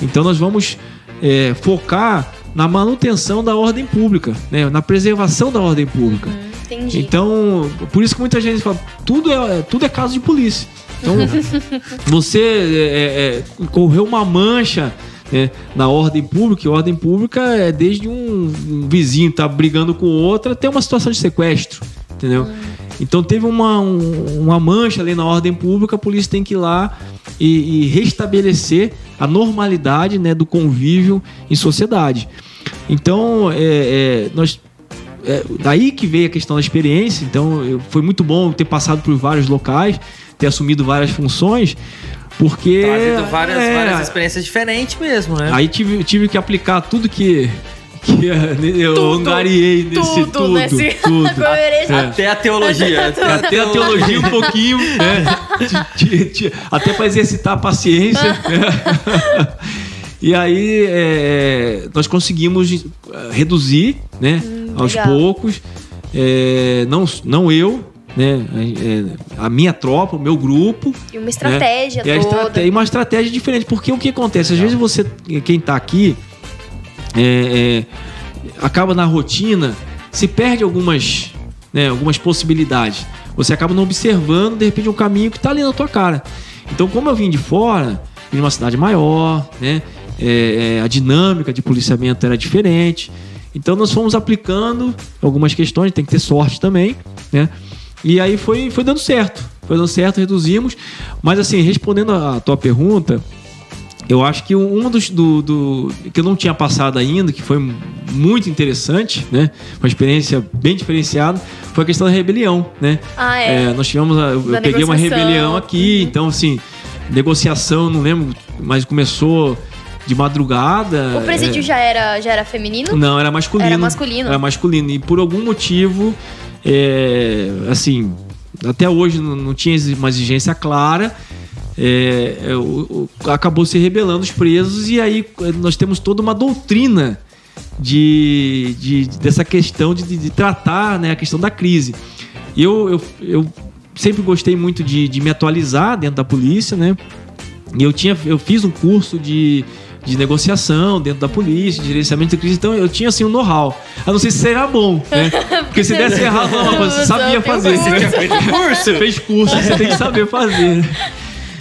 Então nós vamos é, focar na manutenção da ordem pública, né? Na preservação da ordem pública. Hum, entendi. Então, por isso que muita gente fala, tudo é, tudo é caso de polícia. Então, você é, é, correu uma mancha né, na ordem pública, e ordem pública é desde um, um vizinho tá brigando com outro até uma situação de sequestro, entendeu? Então teve uma, um- uma mancha ali na ordem pública, a polícia tem que ir lá e, e restabelecer a normalidade né, do convívio em sociedade. Então, é, é, nós é, daí que veio a questão da experiência. Então, eu- foi muito bom ter passado por vários locais, ter assumido várias funções, porque. Várias, é, várias experiências diferentes mesmo, né? Aí tive, tive que aplicar tudo que, que eu Tudo, angariei nesse tudo tudo. nesse- tudo. É. Até a teologia. Até a teologia um pouquinho, né? De- até para exercitar a paciência. né? E aí é, nós conseguimos eh, reduzir, né? aos legal. poucos. É, não, não eu, né? é, a minha tropa, o meu grupo. E uma estratégia E, a toda. estrate- e uma estratégia diferente. Porque o que acontece? Às vezes você, quem está aqui, é, é, acaba na rotina, se perde algumas, né, algumas possibilidades. Você acaba não observando, de repente, um caminho que está ali na tua cara. Então, como eu vim de fora, vim de uma cidade maior, né? é, é, a dinâmica de policiamento era diferente. Então, nós fomos aplicando algumas questões, tem que ter sorte também, né? E aí foi, foi dando certo. Foi dando certo, reduzimos. Mas assim, respondendo a tua pergunta, eu acho que um dos do, do- que eu não tinha passado ainda, que foi muito interessante, né? Uma experiência bem diferenciada, foi a questão da rebelião, né? Ah, é. nós tivemos, a- eu Da peguei uma rebelião aqui, então assim, negociação, não lembro, mas começou de madrugada. O presídio é, já, era, já era feminino? não, era masculino. Era masculino. Era masculino. E por algum motivo, é, assim, até hoje não, não tinha uma exigência clara. É, é, o- o- acabou se rebelando os presos e aí é, nós temos toda uma doutrina de, de- dessa questão de, de- de tratar né, a questão da crise. E eu, eu, eu sempre gostei muito de, de me atualizar dentro da polícia, né? E eu, tinha, eu fiz um curso de, de negociação dentro da polícia, de gerenciamento de crise, então eu tinha assim um know-how. Eu não sei se será bom, né? Porque se desse errado, você sabia fazer. Você feito curso? Você fez curso, você tem que saber fazer.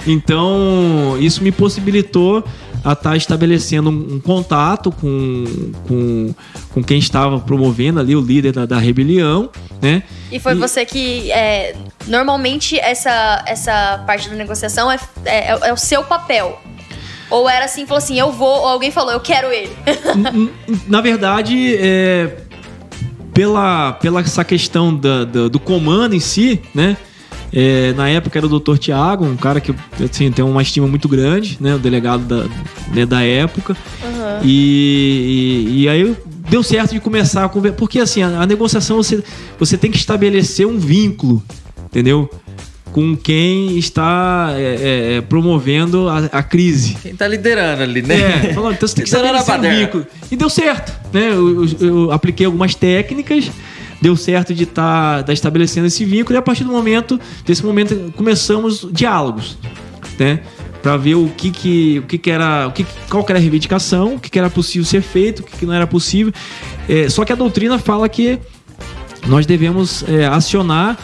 Então, isso me possibilitou a estar tá estabelecendo um, um contato com, com, com quem estava promovendo ali, o líder da, da rebelião, né? E foi e... você que. É, normalmente, essa, essa parte da negociação é, é, é o seu papel. Ou era assim, falou assim, eu vou, ou alguém falou, eu quero ele. Na verdade, é, pela, pela essa questão da, da, do comando em si, né? É, na época era o Dr. Tiago, um cara que assim, tem uma estima muito grande, né? O delegado da, né, da época. Uhum. E, e, e, aí deu certo de começar a conversar. Porque assim, a, a negociação você, você tem que estabelecer um vínculo, entendeu? com quem está é, é, é, promovendo a, a, crise. Quem está liderando ali, né? É, falou, então você tem que estabelecer um vínculo. E deu certo, né? Eu, eu, eu apliquei algumas técnicas deu certo de estar tá, tá estabelecendo esse vínculo e a partir do momento desse momento começamos diálogos, né? Para ver o que que o que, que era o que qual que era a reivindicação, o que, que era possível ser feito, o que, que não era possível. É, só que a doutrina fala que nós devemos é, acionar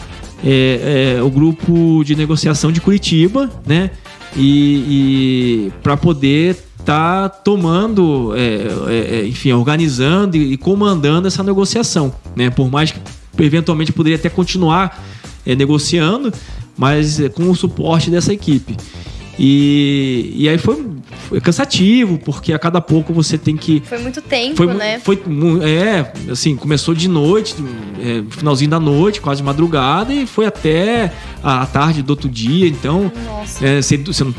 é, é, o grupo de negociação de Curitiba, né? E, e para poder está tomando, é, é, é, enfim, organizando e, comandando essa negociação. Né? Por mais que eventualmente poderia até continuar é, negociando, mas é, com o suporte dessa equipe. E, e aí foi, foi cansativo, porque a cada pouco você tem que. Foi muito tempo, foi, né? Foi, é, assim, começou de noite, é, finalzinho da noite, quase madrugada, e foi até a, tarde do outro dia. Então, é, você, você não,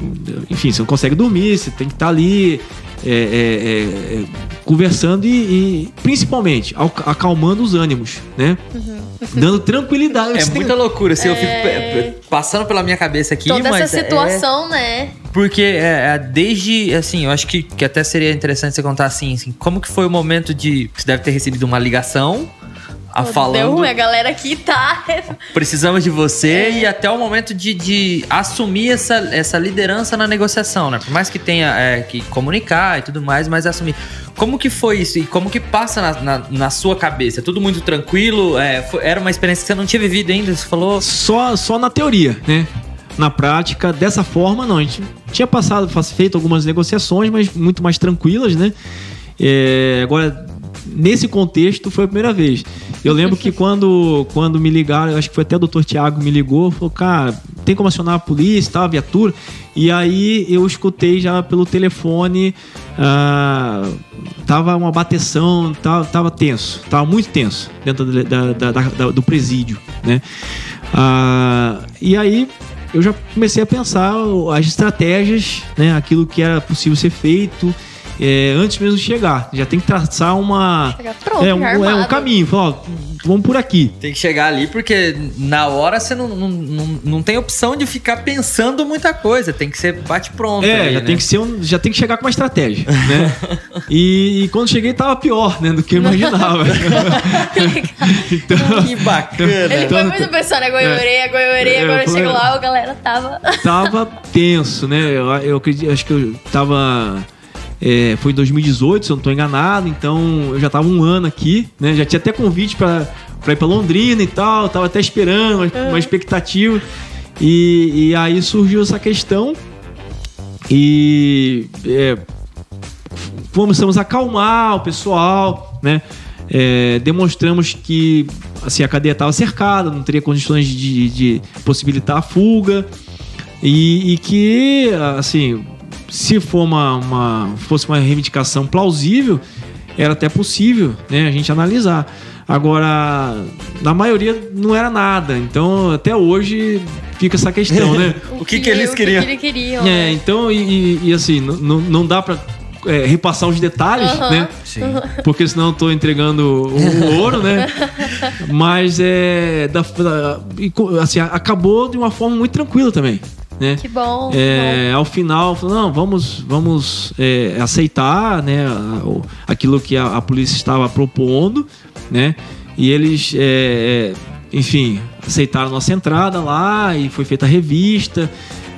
enfim, você não consegue dormir, você tem que estar tá ali. É, é, é, é, conversando e, e, principalmente acalmando os ânimos, né? Uhum. Dando tranquilidade. É muita loucura, assim, eu fico é. passando pela minha cabeça aqui, Toda mas essa situação, né? Porque desde, assim, eu acho que, que até seria interessante você contar assim, assim, como que foi o momento de... Você deve ter recebido uma ligação a falando. Deu ruim, a galera aqui tá. Precisamos de você é. e até o momento de, de assumir essa, essa liderança na negociação, né? Por mais que tenha é, que comunicar e tudo mais, mas assumir. Como que foi isso e como que passa na, na, na sua cabeça? Tudo muito tranquilo? É, foi, era uma experiência que você não tinha vivido ainda? Você falou. Só, só na teoria, né? Na prática, dessa forma, não. A gente tinha passado, feito algumas negociações, mas muito mais tranquilas, né? É, agora, nesse contexto foi a primeira vez. Eu lembro que quando, quando me ligaram, acho que foi até o doutor Tiago me ligou, falou, cara, tem como acionar a polícia, tá, a viatura. E aí eu escutei já pelo telefone, uh, tava uma bateção, tava, tava tenso, tava muito tenso dentro da, da, da, do presídio, né? Uh, e aí eu já comecei a pensar as estratégias, né, aquilo que era possível ser feito é, antes mesmo de chegar. Já tem que traçar uma. Chegar pronto, é, um, é um caminho. Falar, vamos por aqui. Tem que chegar ali, porque na hora você não, não, não, não tem opção de ficar pensando muita coisa. Tem que ser bate-pronto. É, já, né? tem que ser um, já tem que chegar com uma estratégia, né? e, e, quando cheguei tava pior, né? Do que eu imaginava. então, que bacana. Ele foi muito pensando, né? Goiorei, é, goiorei. É, agora chegou lá, a galera tava... Tava tenso, né? Eu, eu acho que eu tava é, foi em 2018, se eu não estou enganado, então eu já estava um ano aqui, né? Já tinha até convite para ir para Londrina e tal, tava até esperando uma, uma expectativa. E, e, aí surgiu essa questão e é, começamos a acalmar o pessoal, né? É, demonstramos que assim, a cadeia estava cercada, não teria condições de, de possibilitar a fuga e, e que assim se for uma, uma, fosse uma reivindicação plausível, era até possível né, a gente analisar. Agora, na maioria não era nada. Então, até hoje fica essa questão, né? o que, que, que eles queriam? O que queriam é, então, e, e assim, não, não dá para é, repassar os detalhes, uhum. né? Sim. Porque senão eu tô entregando o, ouro, né? Mas é. Da, da, assim, acabou de uma forma muito tranquila também. Né? Que bom. É, bom. Ao final, não, vamos, vamos é, aceitar né, aquilo que a, a, polícia estava propondo, né? E eles, é, é, enfim, aceitaram nossa entrada lá e foi feita a revista.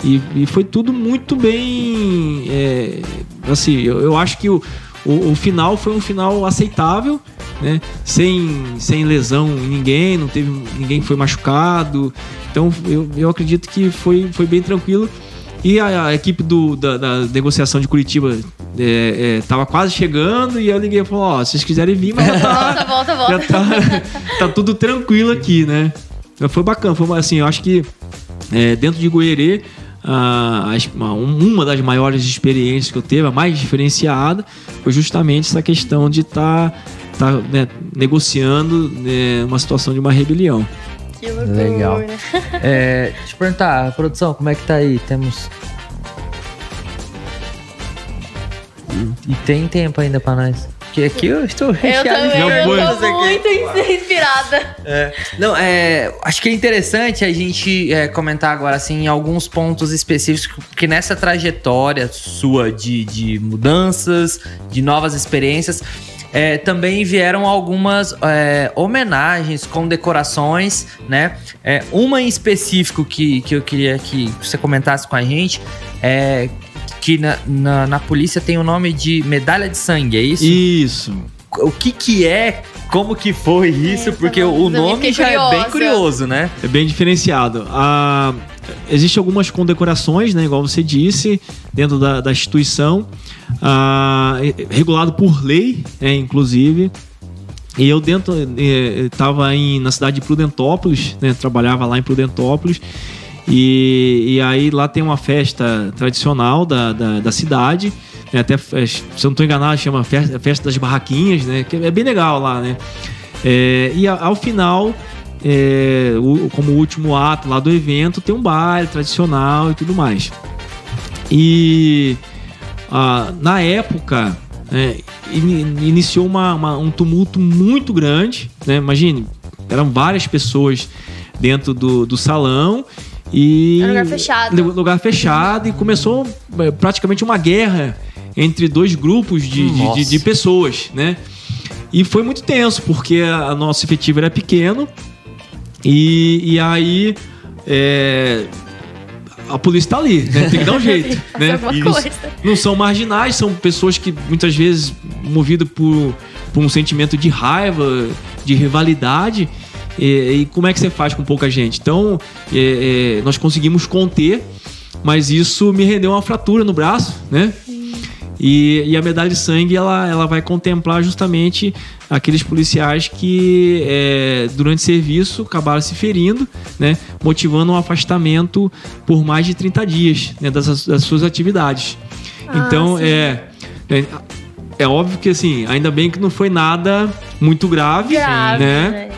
E, e foi tudo muito bem. É, assim, eu, eu acho que o, o, o, final foi um final aceitável, né? Sem, sem lesão em ninguém, não teve ninguém foi machucado. Então eu, eu acredito que foi, foi bem tranquilo. E a, a equipe do, da, da, negociação de Curitiba é, é, tava quase chegando e eu liguei e falei, ó, se vocês quiserem vir, mas já tá, Volta, volta, volta. já tá, tá tudo tranquilo aqui, né? Foi bacana, foi assim, eu acho que é, dentro de as- uma- uma das maiores experiências que eu teve, a mais diferenciada, foi justamente essa questão de estar negociando né, uma situação de uma rebelião. Que loucura. Legal. É, deixa eu perguntar, produção, como é que tá aí? Temos. E, tem tempo ainda pra nós? Porque aqui eu estou Eu recheado de também, eu tô muito inspirada. Não, é, acho que é interessante a gente é, comentar agora assim alguns pontos específicos que nessa trajetória sua de, de mudanças, de novas experiências, é, também vieram algumas é, homenagens, condecorações, né? É, uma em específico que, que eu queria que você comentasse com a gente é que na, na, na polícia tem o nome de medalha de sangue, é isso? Isso. o que que é, como que foi isso, eu porque o nome já é bem curiosa. curioso, né? É bem diferenciado. Ah, Existem algumas condecorações, né, igual você disse, dentro da, da instituição, ah, é- regulado por lei, é, inclusive. E eu dentro estava na cidade de Prudentópolis, né, trabalhava lá em Prudentópolis. E, e aí lá tem uma festa tradicional da, da, da cidade, né, até eh, se eu não estou enganado chama festa, festa das barraquinhas, né, que é bem legal lá, né. É, e ao final é, o- como último ato lá do evento, tem um baile tradicional e tudo mais. E na época é, ini- iniciou uma- uma- um tumulto muito grande, né? Imagine, eram várias pessoas dentro do, do salão e Era lugar fechado. lu- lugar fechado e começou é, praticamente uma guerra entre dois grupos de, de- de, Nossa. de pessoas, né? E foi muito tenso, porque a, a nosso efetivo era pequeno e, e aí é, a polícia tá ali, né? Tem que dar um jeito, né? E não- são marginais, são pessoas que muitas vezes movidas por, por um sentimento de raiva, de rivalidade. E, e como é que você faz com pouca gente? Então, é, é, nós conseguimos conter, mas isso me rendeu uma fratura no braço, né? E, e a medalha de sangue ela, ela vai contemplar justamente aqueles policiais que é, durante serviço acabaram se ferindo, né, motivando um afastamento por mais de 30 dias né, das, das suas atividades. Ah, então sim. é, é é óbvio que assim ainda bem que não foi nada muito grave, Grave, né? né?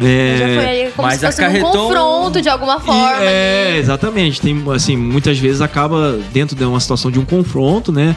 É, Já foi ali como mas se fosse um acarretou confronto de alguma e- forma. é, ali. exatamente. Tem, assim, muitas vezes acaba dentro de uma situação de um confronto, né?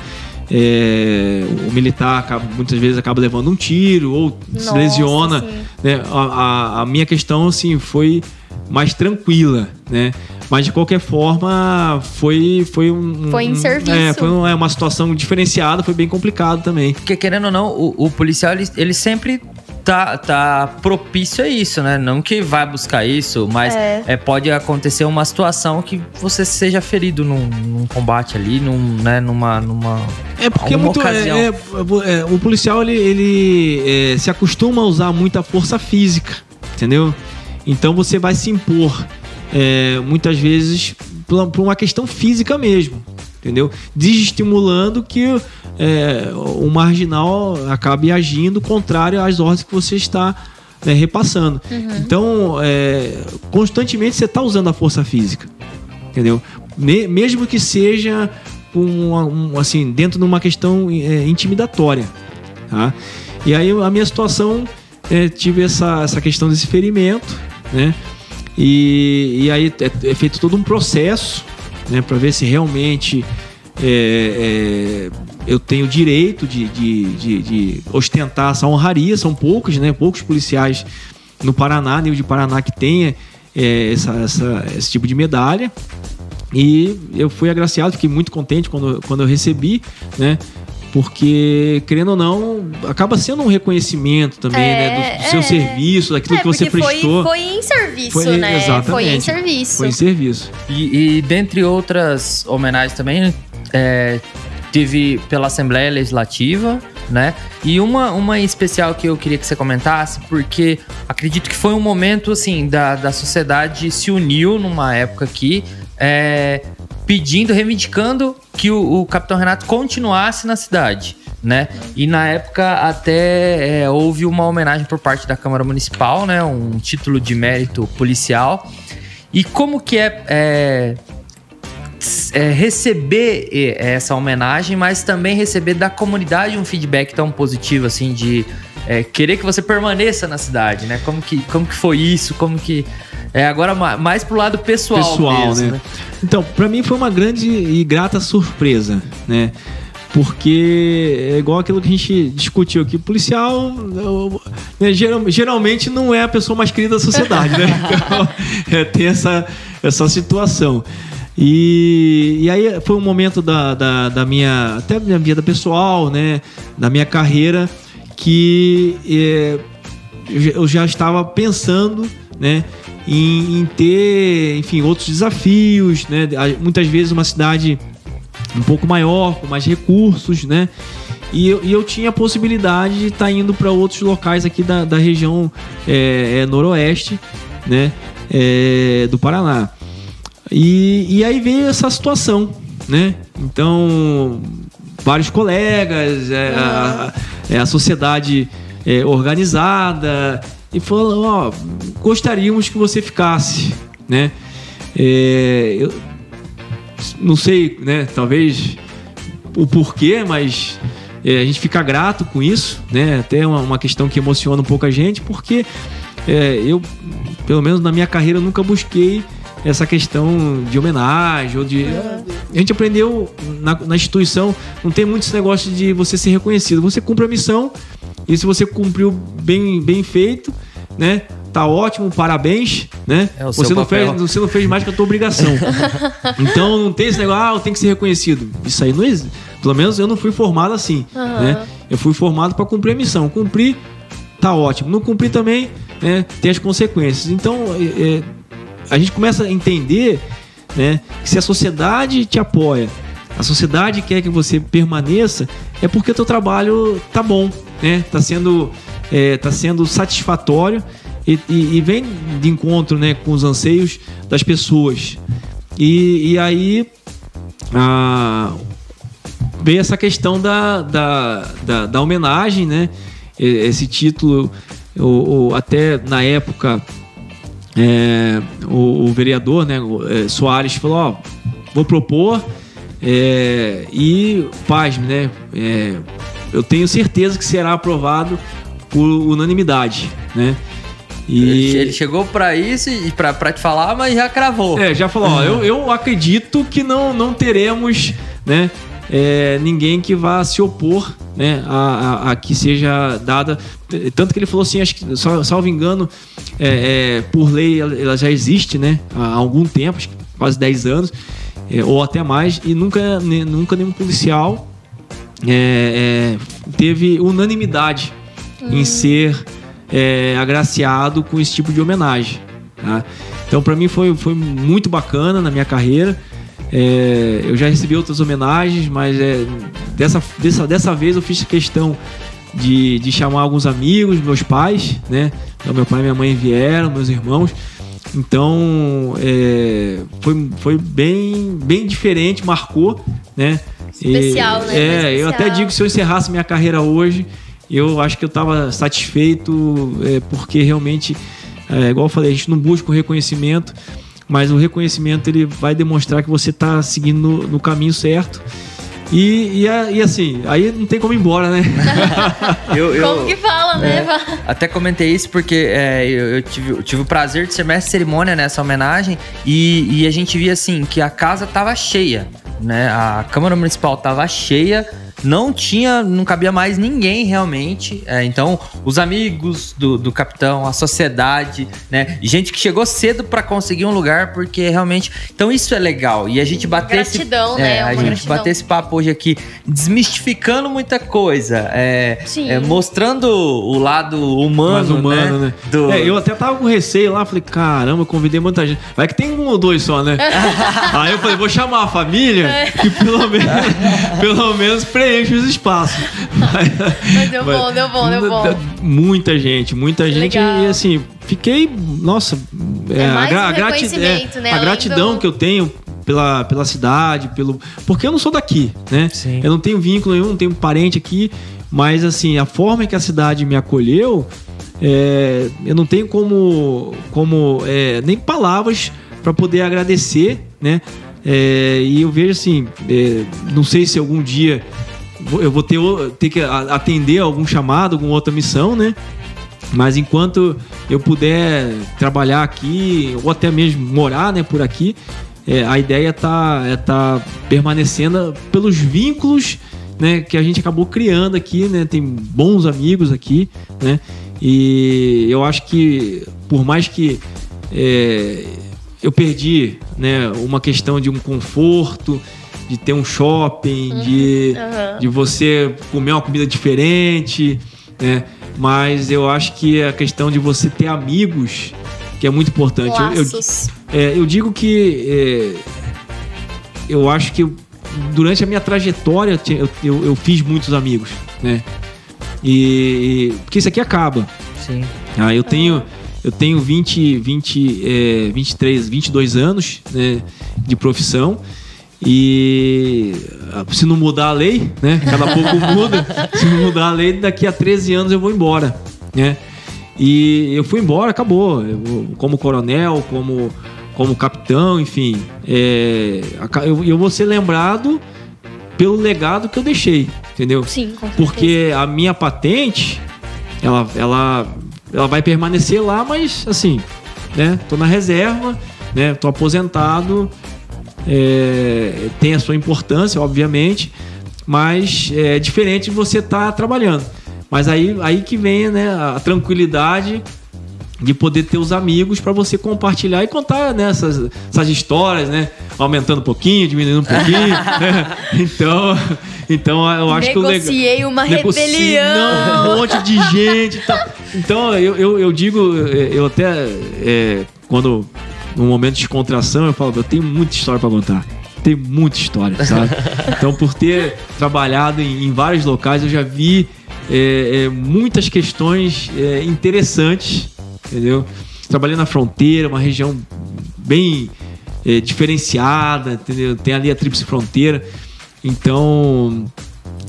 É, o militar acaba- muitas vezes acaba levando um tiro ou se Nossa, lesiona. sim. né? A, a- a minha questão assim foi mais tranquila, né? Mas de qualquer forma foi foi um Foi em um- serviço. É, foi um- é, uma situação diferenciada, foi bem complicado também. Porque querendo ou não, o, o policial ele, ele sempre tá, tá propício a isso, né? Não que vai buscar isso, mas É. é, pode acontecer uma situação que você seja ferido num, num combate ali, num, né, numa, numa É porque é muito. ocasião. é- é- é, o policial ele, ele, é, se acostuma a usar muita força física, entendeu? Então você vai se impor é, muitas vezes por uma questão física mesmo, entendeu? Desestimulando que é, o marginal acabe agindo contrário às ordens que você está né, repassando. Então, é, constantemente você está usando a força física entendeu? Me- mesmo que seja um, um, assim dentro de uma questão é, intimidatória, tá? E aí a minha situação é, tive essa, essa questão desse ferimento, né? E, e aí é, é feito todo um processo, né, para ver se realmente é, é, eu tenho direito de, de, de, de ostentar essa honraria. São poucos, né? Poucos policiais no Paraná, nível de Paraná, que tenha é, essa, essa- esse tipo de medalha. E eu fui agraciado, fiquei muito contente quando, quando eu recebi, né? Porque, querendo ou não, acaba sendo um reconhecimento também, É, né? Do seu é. serviço, daquilo É, que você prestou. Foi, foi em serviço, Foi- né? Foi em exatamente. serviço. Foi em serviço. E, e dentre outras homenagens também, é, tive pela Assembleia Legislativa, né? E uma, uma em especial que eu queria que você comentasse, porque acredito que foi um momento, assim, da, da sociedade se uniu numa época aqui, é, pedindo, reivindicando que o, o Capitão Renato continuasse na cidade. Né? E na época até é, houve uma homenagem por parte da Câmara Municipal, né? Um título de mérito policial. E como que é, é, é receber essa homenagem, mas também receber da comunidade um feedback tão positivo assim de é, querer que você permaneça na cidade, né? Como que, como que foi isso? Como que é agora mais pro lado pessoal, pessoal mesmo, né? né? Então, para mim foi uma grande e grata surpresa, né? Porque é igual aquilo que a gente discutiu aqui. Policial né, geral, geralmente não é a pessoa mais querida da sociedade, né? Então, é, tem essa, essa situação. E, e aí foi um momento da, da, da minha. até da minha vida pessoal, né? Da minha carreira, que é, eu já estava pensando, né? Em, em, ter, enfim, outros desafios, né? Muitas vezes uma cidade um pouco maior, com mais recursos, né? E eu, e eu tinha a possibilidade de estar tá indo para outros locais aqui da, da região é, é, noroeste, né? É, do Paraná. E, e aí veio essa situação, né? Então, vários colegas, é, a, é, a, sociedade é, organizada, e falou, ó, gostaríamos que você ficasse, né? É, eu, não sei, né? Talvez o porquê, mas é, a gente fica grato com isso, né? Até uma, uma questão que emociona um pouco a gente, porque é, eu, pelo menos na minha carreira, nunca busquei essa questão de homenagem ou de. A gente aprendeu na, na, instituição, não tem muito esse negócio de você ser reconhecido. Você cumpre a missão e se você cumpriu bem, bem feito, né? tá ótimo, parabéns, né? É você, não fez, você não fez mais que a tua obrigação. então não tem esse negócio, ah, eu tenho que ser reconhecido. Isso aí não existe. Pelo menos eu não fui formado assim, uhum. né? Eu fui formado para cumprir a missão. Cumprir, tá ótimo. Não cumprir também, né? Tem as consequências. Então é, é, a gente começa a entender, né? Que se a sociedade te apoia, a sociedade quer que você permaneça, é porque o teu trabalho tá bom, né? Tá sendo, é, tá sendo satisfatório e, e, e, vem de encontro né, com os anseios das pessoas. E, e aí a, veio essa questão da, da, da, da homenagem, né? Esse título, o, o até na época, é, o, o, vereador né, é, Soares falou: ó, vou propor é, e, pasme, né? É, eu tenho certeza que será aprovado por unanimidade, né? E... Ele chegou para isso e para te falar, mas já cravou. É, já falou, ó, eu, eu acredito que não, não teremos, né, é, ninguém que vá se opor, né, a, a, a, que seja dada. Tanto que ele falou assim, acho que, salvo engano, é, é, por lei ela já existe, né, há algum tempo, acho que quase 10 anos, é, ou até mais, e nunca, nunca nenhum policial é, é, teve unanimidade hum. em ser agraciado com esse tipo de homenagem. Tá? Então, para mim, foi, foi muito bacana na minha carreira. É, eu já recebi outras homenagens, mas é, dessa, dessa, dessa vez eu fiz questão de, de chamar alguns amigos, meus pais, né? Então, meu pai e minha mãe vieram, meus irmãos. Então, é, foi, foi bem, bem diferente, marcou, né? Especial, e, né? É, especial. eu até digo que se eu encerrasse minha carreira hoje, eu acho que eu estava satisfeito é, porque realmente, é, igual eu falei, a gente não busca o reconhecimento, mas o reconhecimento ele vai demonstrar que você está seguindo no, no, caminho certo. E, e, e, assim, aí não tem como ir embora, né? eu, eu, como que fala, né? É, até comentei isso porque é, eu, eu, tive, eu, tive, o prazer de ser mestre de cerimônia nessa homenagem e, e a gente via assim que a casa estava cheia, né? A Câmara Municipal estava cheia não tinha, não cabia mais ninguém realmente. É, então, os amigos do, do capitão, a sociedade, né? Gente que chegou cedo para conseguir um lugar, porque realmente. Então, isso é legal. E a gente bater gratidão, esse, né? É, a gente gratidão. bater esse papo hoje aqui, desmistificando muita coisa. É, é, mostrando o lado humano. Mais humano, né? né? Do... É, eu até tava com receio lá, falei, caramba, eu convidei muita gente. Vai que tem um ou dois só, né? Aí eu falei, vou chamar a família, é. que pelo menos, pelo menos preenche os espaços. Mas, deu bom, deu bom, deu bom. Muita gente, muita gente. Legal. E assim, fiquei. Nossa, é, é a, gra, um a, grati é, né? a gratidão do... que eu tenho pela, pela cidade, pelo. Porque eu não sou daqui, né? Sim. Eu não tenho vínculo nenhum, não tenho parente aqui, mas assim, a forma que a cidade me acolheu, é, eu não tenho como, como é, nem palavras para poder agradecer, né? É, e eu vejo assim, é, não sei se algum dia eu vou ter, ter que atender algum chamado, alguma outra missão, né? Mas enquanto eu puder trabalhar aqui, ou até mesmo morar né, por aqui, é, a ideia tá, é tá permanecendo pelos vínculos né, que a gente acabou criando aqui, né? Tem bons amigos aqui, né? E eu acho que por mais que é, eu perdi né, uma questão de um conforto, de ter um shopping, de, Aham. de você comer uma comida diferente, né? Mas eu acho que a questão de você ter amigos, que é muito importante. Eu- eu, Laços. é, eu digo que é, eu acho que eu- durante a minha trajetória eu, eu, eu- eu fiz muitos amigos, né? E, e- porque isso aqui acaba. Sim. Ah, eu tenho eu tenho 20, 20 é, 23, 22 anos né, de profissão e ah, se não mudar a lei, né? Cada pouco muda. Se não mudar a lei, daqui a 13 anos eu vou embora, né? E eu fui embora, acabou. Eu, como coronel, como como capitão, enfim, é, eu, eu vou ser lembrado pelo legado que eu deixei, entendeu? Sim, com certeza. Porque a minha patente, ela, ela, ela vai permanecer lá, mas assim, né? Tô na reserva, né? Tô aposentado, é, tem a sua importância, obviamente, mas é diferente de você estar trabalhando. Mas aí, aí que vem né, a tranquilidade de poder ter os amigos para você compartilhar e contar né, essas, essas histórias, né? Aumentando um pouquinho, diminuindo um pouquinho. né? Então, então eu acho que o legal. Negociei uma Negocia- rebelião. Não, um monte de gente tal. Então, eu, eu, eu digo, eu até, é, quando, no momento de descontração, eu falo, eu tenho muita história pra contar. Tem muita história, sabe? Então, por ter trabalhado em, em vários locais, eu já vi é, é, muitas questões é, interessantes, entendeu? Trabalhei na fronteira, uma região bem é, diferenciada, entendeu? Tem ali a Tríplice Fronteira. Então,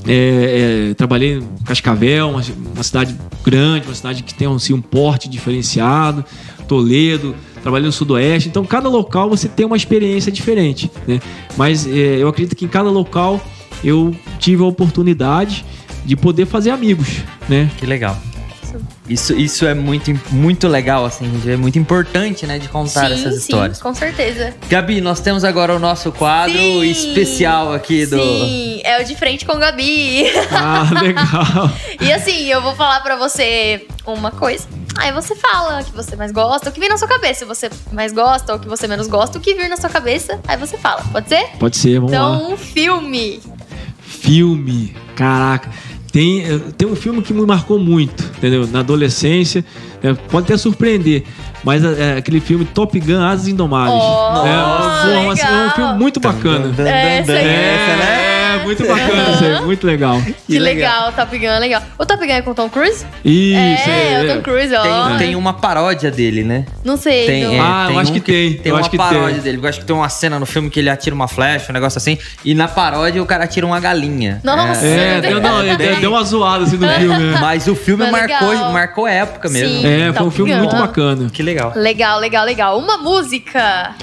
é, é, trabalhei em Cascavel, uma, uma cidade grande, uma cidade que tem assim, um porte diferenciado, Toledo, trabalhei no Sudoeste. Então, cada local você tem uma experiência diferente, né? Mas é, eu acredito que em cada local eu tive a oportunidade de poder fazer amigos, né? Que legal. Isso, isso é muito, muito legal, assim, gente. É muito importante, né, de contar sim, essas sim, histórias. com certeza. Gabi, nós temos agora o nosso quadro Sim, especial aqui do. Sim, é o de frente com Gabi. Ah, legal. E assim, eu vou falar pra você uma coisa. Aí você fala o que você mais gosta, o que vem na sua cabeça. O que você mais gosta, ou o que você menos gosta, o que vir na sua cabeça. Aí você fala, pode ser? Pode ser, vamos lá. Então, um filme. Filme, caraca. Tem, eh, tem um filme que me marcou muito, entendeu? Na adolescência, né? pode até surpreender, mas é, é aquele filme Top Gun Asas Indomáveis. Oh, né? Pô, assim, é um filme muito bacana. Essa aí. Essa, né? É, muito bacana isso aí, muito legal. Que legal, Top Gun, legal. O Top Gun é com o Tom Cruise? Isso, é, o Tom Cruise, ó. Tem, tem uma paródia dele, né? Não sei. Tem, não. é, Ah, eu tem acho um que tem, Tem eu uma acho que paródia tem. dele. Eu acho que tem uma cena no filme que ele atira uma flecha, um negócio assim. E na paródia o cara tira uma galinha. Nossa. É, deu, não, bem- deu uma zoada assim no filme. né? Mas o filme Mas marcou, legal. marcou época mesmo. Sim. É, foi um filme Gun. muito bacana. Que legal. Legal, legal, legal. Uma música.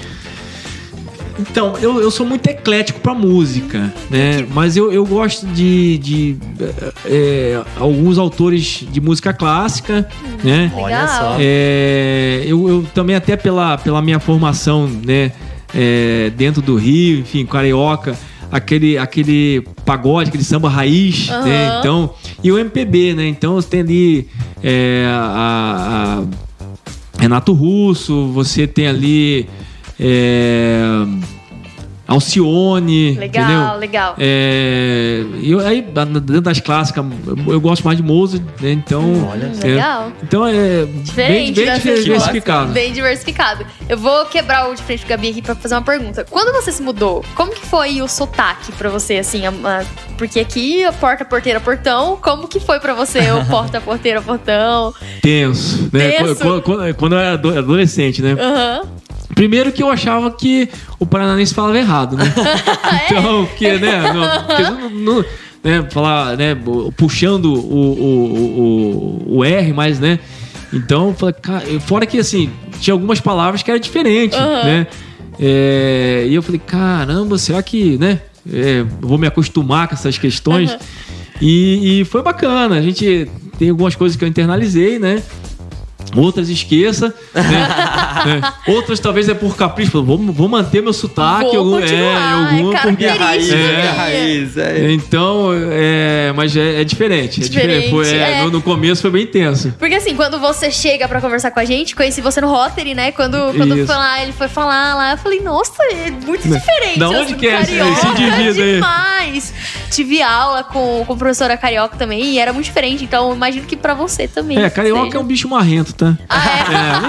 Então, eu, eu sou muito eclético pra música, né? Mas eu, eu gosto de, de é, alguns autores de música clássica, né? Olha só. É, eu, eu também até pela, pela minha formação, né? é, dentro do Rio, enfim, carioca, aquele, aquele pagode, aquele samba raiz, Aham. né? Então, e o MPB, né? Então você tem ali é, a, a Renato Russo, você tem ali é, Alcione, Legal, entendeu? legal. É, e eu, aí, dentro das clássicas, eu gosto mais de Mozart, né? Então, Olha Hum, é, legal. então é Diferente, bem, bem diversificado. Bem diversificado. Eu vou quebrar o de frente com Gabi aqui pra fazer uma pergunta. Quando você se mudou, como que foi o sotaque pra você, assim? a- a- porque aqui, a porta, porteira, portão, como que foi pra você o porta, porteira, portão? Tenso, né? Tenso. Quando, quando- quando eu era ado- adolescente, né? Aham. Primeiro que eu achava que o paranaense falava errado, né? então, porque, né? Não, porque não, não- né, falar, né, puxando o, o, o, o R, mas, né? Então, fora que assim, tinha algumas palavras que era diferente, Aham. né? É, e eu falei, caramba, será que, né? é, vou me acostumar com essas questões. Aham. E, e foi bacana. A gente tem algumas coisas que eu internalizei, né? Outras esqueça, né? É. Outras talvez é por capricho. Vou, vou manter meu sotaque. Vou algum, continuar, é, alguma, é porque- característica é, minha. raiz, é. Então, é, mas é, é diferente. É diferente. Foi, é, é. No, no começo foi bem tenso. Porque assim, quando você chega pra conversar com a gente, conheci você no Rotary, né? Quando, quando foi lá, ele foi falar lá, eu falei, nossa, é muito Da- diferente. da eu onde que é esse- indivíduo aí? demais. Tive aula com, com professora carioca também e era muito diferente, então eu imagino que pra você também. É, carioca seja. é um bicho marrento, tá? Ah,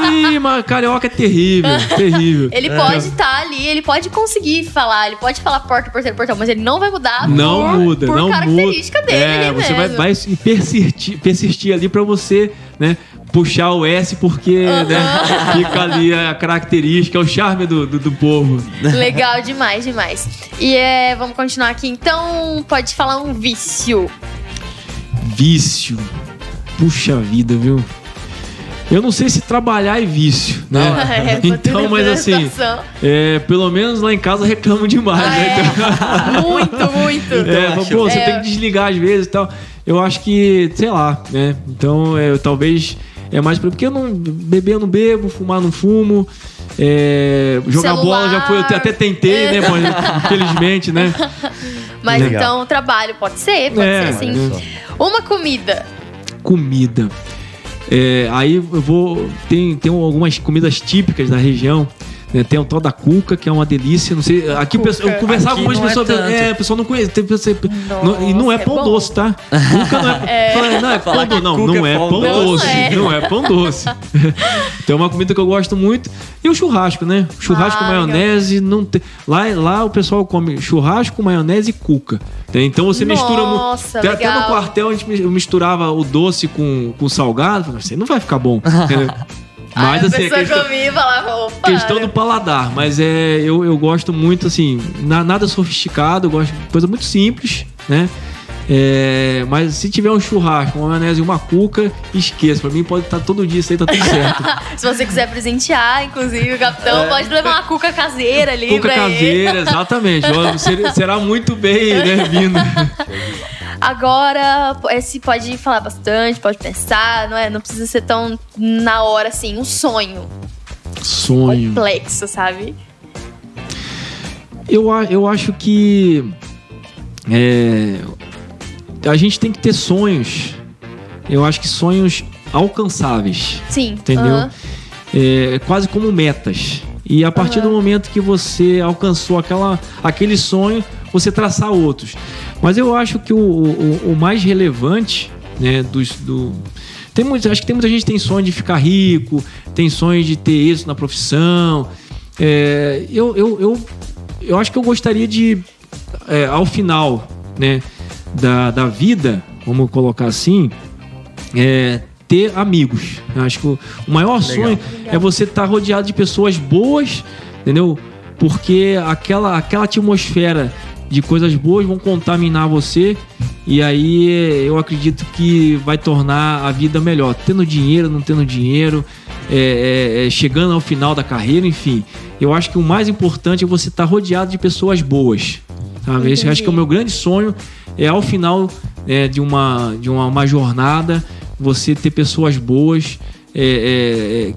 é? É. Ih, mas carioca é terrível, terrível. Ele pode estar ali, ele pode conseguir falar, ele pode falar porta, porteiro, portão, mas ele não vai mudar Não por, muda, por não característica muda. dele É, você vai, mesmo. vai persistir, persistir ali pra você, né? Puxar o S porque né, fica ali a característica, é o charme do, do, do povo. Legal demais, demais. E é, vamos continuar aqui. Então, pode falar um vício. Vício. Puxa vida, viu? Eu não sei se trabalhar é vício, né? É, então, mas assim, é, pelo menos lá em casa reclamo demais, né? Então- É, muito, muito. É, mas, pô, você É. tem que desligar às vezes e tal. Eu acho que, sei lá, né? Então, é, talvez é mais pra. Porque eu não. Beber eu não bebo, fumar eu não fumo. é, jogar Celular. bola já foi, eu até tentei, né? Mas, infelizmente, né? Mas Legal. então, trabalho pode ser, pode É, ser sim. olha só. Uma comida. Comida. É, aí eu vou. Tem, tem algumas comidas típicas da região. Né? Tem o tal da cuca, que é uma delícia. Não sei. Aqui o pessoal, eu conversava Aqui com algumas não é pessoas. tanto. É, o pessoal não conhece. Tem pessoa- não- e não é pão é bom. doce, tá? Cuca não é. Fala, Não é pão doce. Não, não é é pão pão doce. Não é. É pão doce. então é uma comida que eu gosto muito. E o churrasco, né? Churrasco Ah, com maionese. Não tem, lá, lá o pessoal come churrasco, maionese e cuca. Então você mistura. Nossa, Até- Até no quartel a gente mis- misturava o doce com, com o salgado. Falei, Assim, não vai ficar bom. Mas Aí assim, a questão, questão do paladar. Mas é, eu, eu gosto muito, assim, na- nada sofisticado, eu gosto de coisa muito simples, né? É, mas se tiver um churrasco, uma maionese e uma cuca, esqueça. Pra mim pode estar todo dia, isso aí tá tudo certo. Se você quiser presentear, inclusive, o capitão pode levar uma cuca caseira ali cuca pra ele. caseira, exatamente. Será muito bem, né, vindo. Agora, esse pode falar bastante, pode pensar, não é? Não precisa ser tão na hora assim, um sonho Sonho. complexo, sabe? Eu, eu acho que é, a gente tem que ter sonhos. Eu acho que sonhos alcançáveis, Sim. entendeu? aham. É, quase como metas. E a partir do momento que você alcançou aquela, aquele sonho, você traçar outros. Mas eu acho que o, o, o mais relevante, né, dos, do, tem muito, acho que tem muita gente que tem sonho de ficar rico, tem sonho de ter êxito na profissão. É, eu, eu, eu, eu acho que eu gostaria de, é, ao final né, da, da vida, vamos colocar assim, é, ter amigos. Eu acho que o, maior sonho é você estar rodeado de pessoas boas, entendeu? Porque aquela, aquela atmosfera de coisas boas vão contaminar você e aí eu acredito que vai tornar a vida melhor. Tendo dinheiro, não tendo dinheiro, é, é, é, chegando ao final da carreira, enfim. Eu acho que o mais importante é você estar rodeado de pessoas boas. Sabe? Esse eu acho que é o meu grande sonho é ao final é, de, uma, de uma, uma jornada você ter pessoas boas, é, é, é,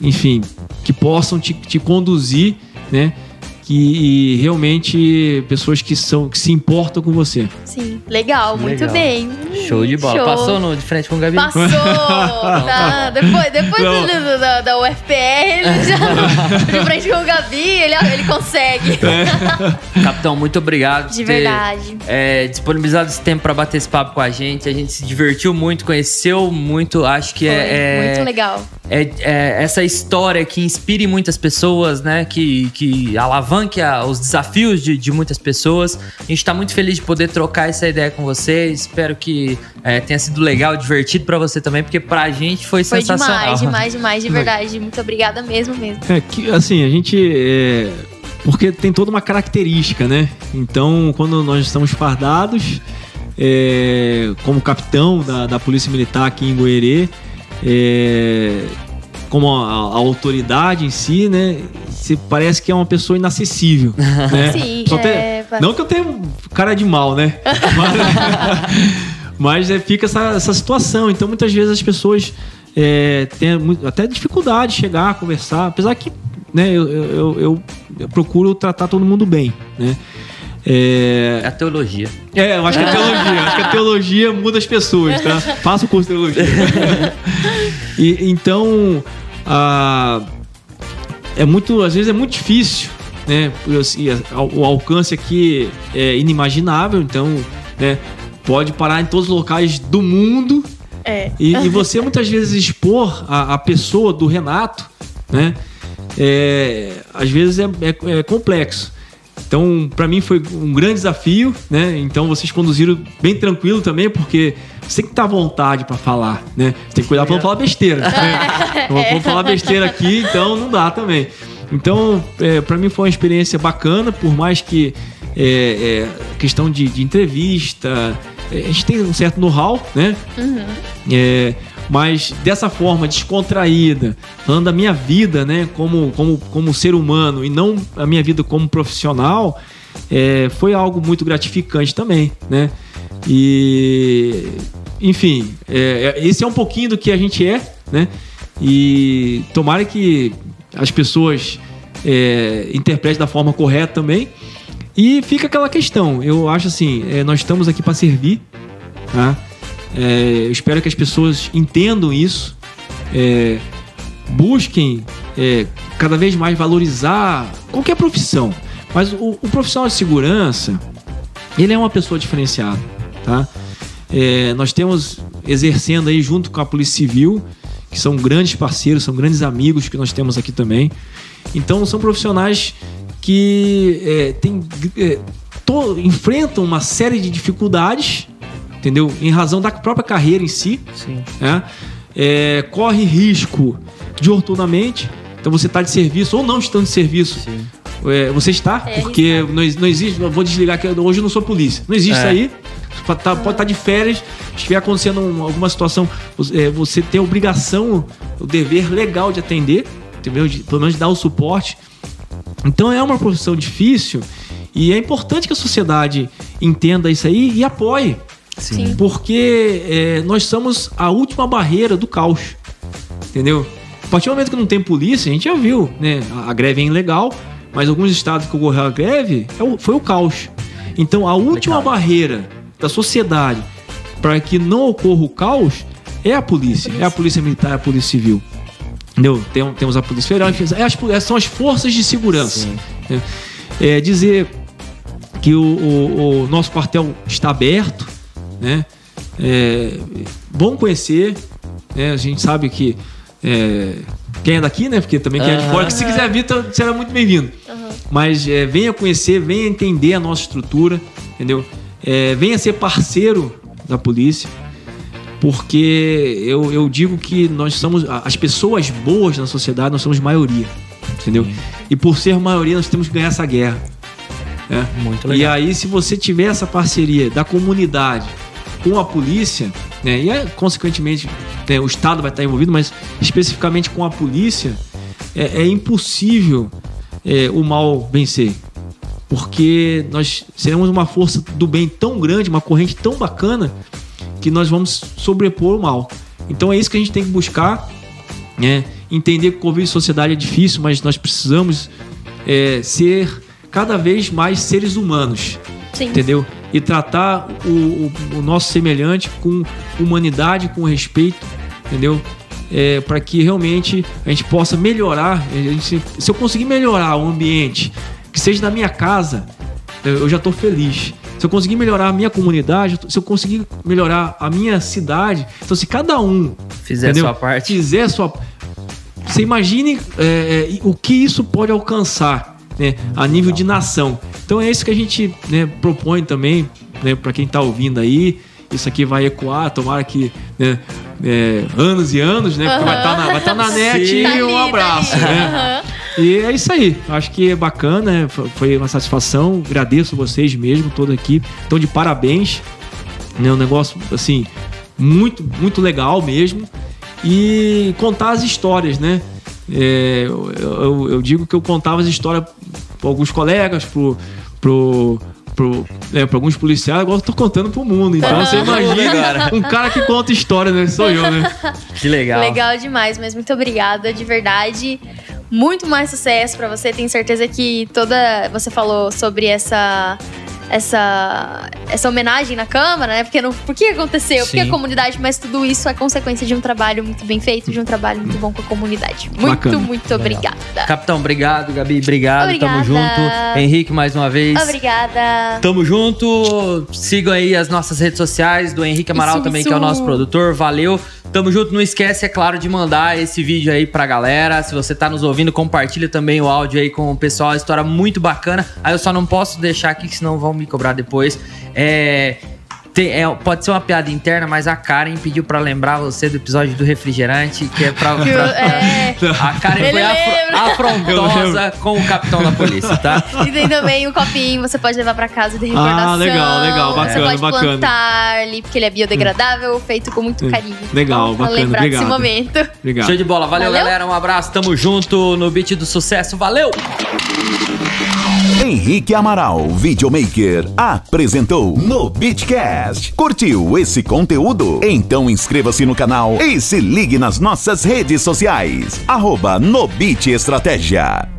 enfim, que possam te, te conduzir, né? Que e realmente pessoas que são que se importam com você. Sim. Legal, muito Legal. bem. Show de bola. Show. Passou no, de frente com o Gabi? Passou! tá? Depois, depois do- do- da, da UFPR, ele já de frente com o Gabi, ele, ele consegue. Capitão, muito obrigado. De por ter, verdade. é, disponibilizado esse tempo pra bater esse papo com a gente. A gente se divertiu muito, conheceu muito. Acho que Foi é, é, muito legal. é- é essa história que inspire muitas pessoas, né? Que, que alavanque a- os desafios de, de muitas pessoas. A gente tá muito feliz de poder trocar essa ideia com vocês. Espero que é, tenha sido legal, divertido pra você também, porque pra gente foi, Foi sensacional. demais, demais, demais, de verdade. Muito obrigada mesmo, mesmo. É que, assim, a gente. é, porque tem toda uma característica, né? Então, quando nós estamos fardados, é, como capitão da, da Polícia Militar aqui em Goerê, é, como a, a autoridade em si, né? Você parece que é uma pessoa inacessível. né? Sim, tem- é, Não que eu tenha cara de mal, né? Mas, mas, é, fica essa, essa situação. Então, muitas vezes as pessoas é, têm até dificuldade de chegar, conversar. Apesar que né, eu, eu, eu- eu procuro tratar todo mundo bem, né? É, É a teologia. é, eu acho que a teologia, acho que a teologia muda as pessoas, tá? Faça o curso de teologia. e, então, a- é muito, às vezes é muito difícil, né? Assim, O alcance aqui é inimaginável, então, né? Pode parar em todos os locais do mundo É. e, e você muitas vezes expor a, a pessoa do Renato, né? É, às vezes é, é- é complexo. Então, para mim foi um grande desafio, né? Então vocês conduziram bem tranquilo também, porque você tem que estar à vontade para falar, né? Você tem que cuidar para não falar besteira. Né? Vou vou falar besteira aqui, então não dá também. Então, é, para mim foi uma experiência bacana, por mais que é, é, questão de, de entrevista, é, a gente tem um certo know-how, né? É, mas dessa forma descontraída, falando da minha vida, né, como, como, como ser humano e não a minha vida como profissional, é, foi algo muito gratificante também, né? E, enfim, é, é- esse é um pouquinho do que a gente é, né? E tomara que as pessoas é, interpretem da forma correta também. E fica aquela questão, eu acho assim, é, nós estamos aqui para servir, tá? É, eu espero que as pessoas entendam isso, é, busquem é, cada vez mais valorizar qualquer profissão. Mas o, o profissional de segurança, ele é uma pessoa diferenciada, tá? É, nós temos exercendo aí junto com a Polícia Civil, que são grandes parceiros, são grandes amigos que nós temos aqui também. Então são profissionais que é, tem, é, to- enfrentam uma série de dificuldades, entendeu? Em razão da própria carreira em si, Sim. né? É, corre risco diortunamente. Então você está de serviço ou não estando de serviço. Sim. É, você está, É porque não, não existe. Vou desligar que hoje eu não sou polícia. Não existe É. isso aí. Pode tá, pode estar de férias, se estiver acontecendo um- alguma situação, você- é, você tem a obrigação, o dever legal de atender, entendeu? De, pelo menos de dar o suporte. Então é uma profissão difícil e é importante que a sociedade entenda isso aí e apoie. Sim. Porque é, nós somos a última barreira do caos. Entendeu? A partir do momento que não tem polícia, a gente já viu, né? A, a greve é ilegal, mas alguns estados que ocorreu a greve é o- foi o caos. Então a última Complicado. barreira da sociedade para que não ocorra o caos é a polícia. É a polícia militar, é a polícia civil. Entendeu? Tem- temos a polícia federal, é as- é- são as forças de segurança. É, dizer que o, o- o nosso quartel está aberto, né? É, bom conhecer, né? A gente sabe que é, quem é daqui, né? Porque também quem é de fora, que se quiser vir, tá- será muito bem-vindo. Mas é, venha conhecer, venha entender a nossa estrutura, entendeu? É, venha ser parceiro da polícia, porque eu, eu digo que nós somos as pessoas boas na sociedade, nós somos maioria, entendeu? E por ser maioria, nós temos que ganhar essa guerra. né? Muito E legal. aí, se você tiver essa parceria da comunidade com a polícia, né, e é, consequentemente né, o Estado vai estar envolvido, mas especificamente com a polícia, é, é impossível é, o mal vencer. Porque nós seremos uma força do bem tão grande, uma corrente tão bacana, que nós vamos sobrepor o mal. Então é isso que a gente tem que buscar, né? Entender que convívio em sociedade é difícil, mas nós precisamos é, ser cada vez mais seres humanos, Sim. entendeu? E tratar o, o- o nosso semelhante com humanidade, com respeito, entendeu? É, para que realmente a gente possa melhorar. gente- se eu conseguir melhorar o ambiente, que seja na minha casa, eu já estou feliz. Se eu conseguir melhorar a minha comunidade, se eu conseguir melhorar a minha cidade, então se cada um Fizer a entendeu? sua parte. fizer sua você imagine é, é, o que isso pode alcançar né, a nível de nação. Então é isso que a gente né, propõe também né, para quem está ouvindo aí isso aqui vai ecoar, tomara que né, é, anos e anos, né? Porque vai estar na, vai tá na net Sim. e Tá um tá abraço, ali. né? Aham. E é isso aí. Acho que é bacana, né? Foi- uma satisfação. Agradeço vocês mesmo, todos aqui. Estão de parabéns. Né? Um negócio, assim, muito, muito legal mesmo. E contar as histórias, né? É, eu, eu- eu digo que eu contava as histórias para alguns colegas, pro, pro, pro, é, pra alguns policiais, agora eu tô contando pro mundo. Então você imagina um cara que conta história, né? Sou eu, né? Que legal. Legal demais, mas muito obrigada, de verdade. Muito mais sucesso pra você. Tenho certeza que toda. Você falou sobre essa. Essa, essa homenagem na Câmara, né? Porque não, por que aconteceu? Porque Sim. a comunidade, mas tudo isso é consequência de um trabalho muito bem feito, de um trabalho muito bom com a comunidade. Muito, Bacana. muito obrigada. Capitão, obrigado. Gabi, obrigado. Tamo Obrigada. junto. Henrique, mais uma vez. Obrigada. Tamo junto. Sigam aí as nossas redes sociais do Henrique Amaral Isso, também, isso. que é o nosso produtor. Valeu. Tamo junto. Não esquece, é claro, de mandar esse vídeo aí pra galera. Se você tá nos ouvindo, compartilha também o áudio aí com o pessoal. A história muito bacana. Aí eu só não posso deixar aqui, que senão vão me cobrar depois. É. tem- é, pode ser uma piada interna, mas a Karen pediu pra lembrar você do episódio do refrigerante, que é pra. Pra- é. A Karen Ele foi afro- afrontosa com o capitão da polícia, tá? E tem também o copinho, você pode levar pra casa de recordação. Ah, legal, legal, Você bacana, pode bacana. plantar ali, porque ele é biodegradável, feito com muito carinho. Legal, Então, pra bacana, lembrar desse obrigado. momento. Obrigado. Show de bola. Valeu, Valeu. galera. Um abraço. Tamo junto no beat do sucesso. Valeu! Henrique Amaral, videomaker, apresentou no Beatcast. Curtiu esse conteúdo? Então inscreva-se no canal e se ligue nas nossas redes sociais. Arroba no Beat Estratégia.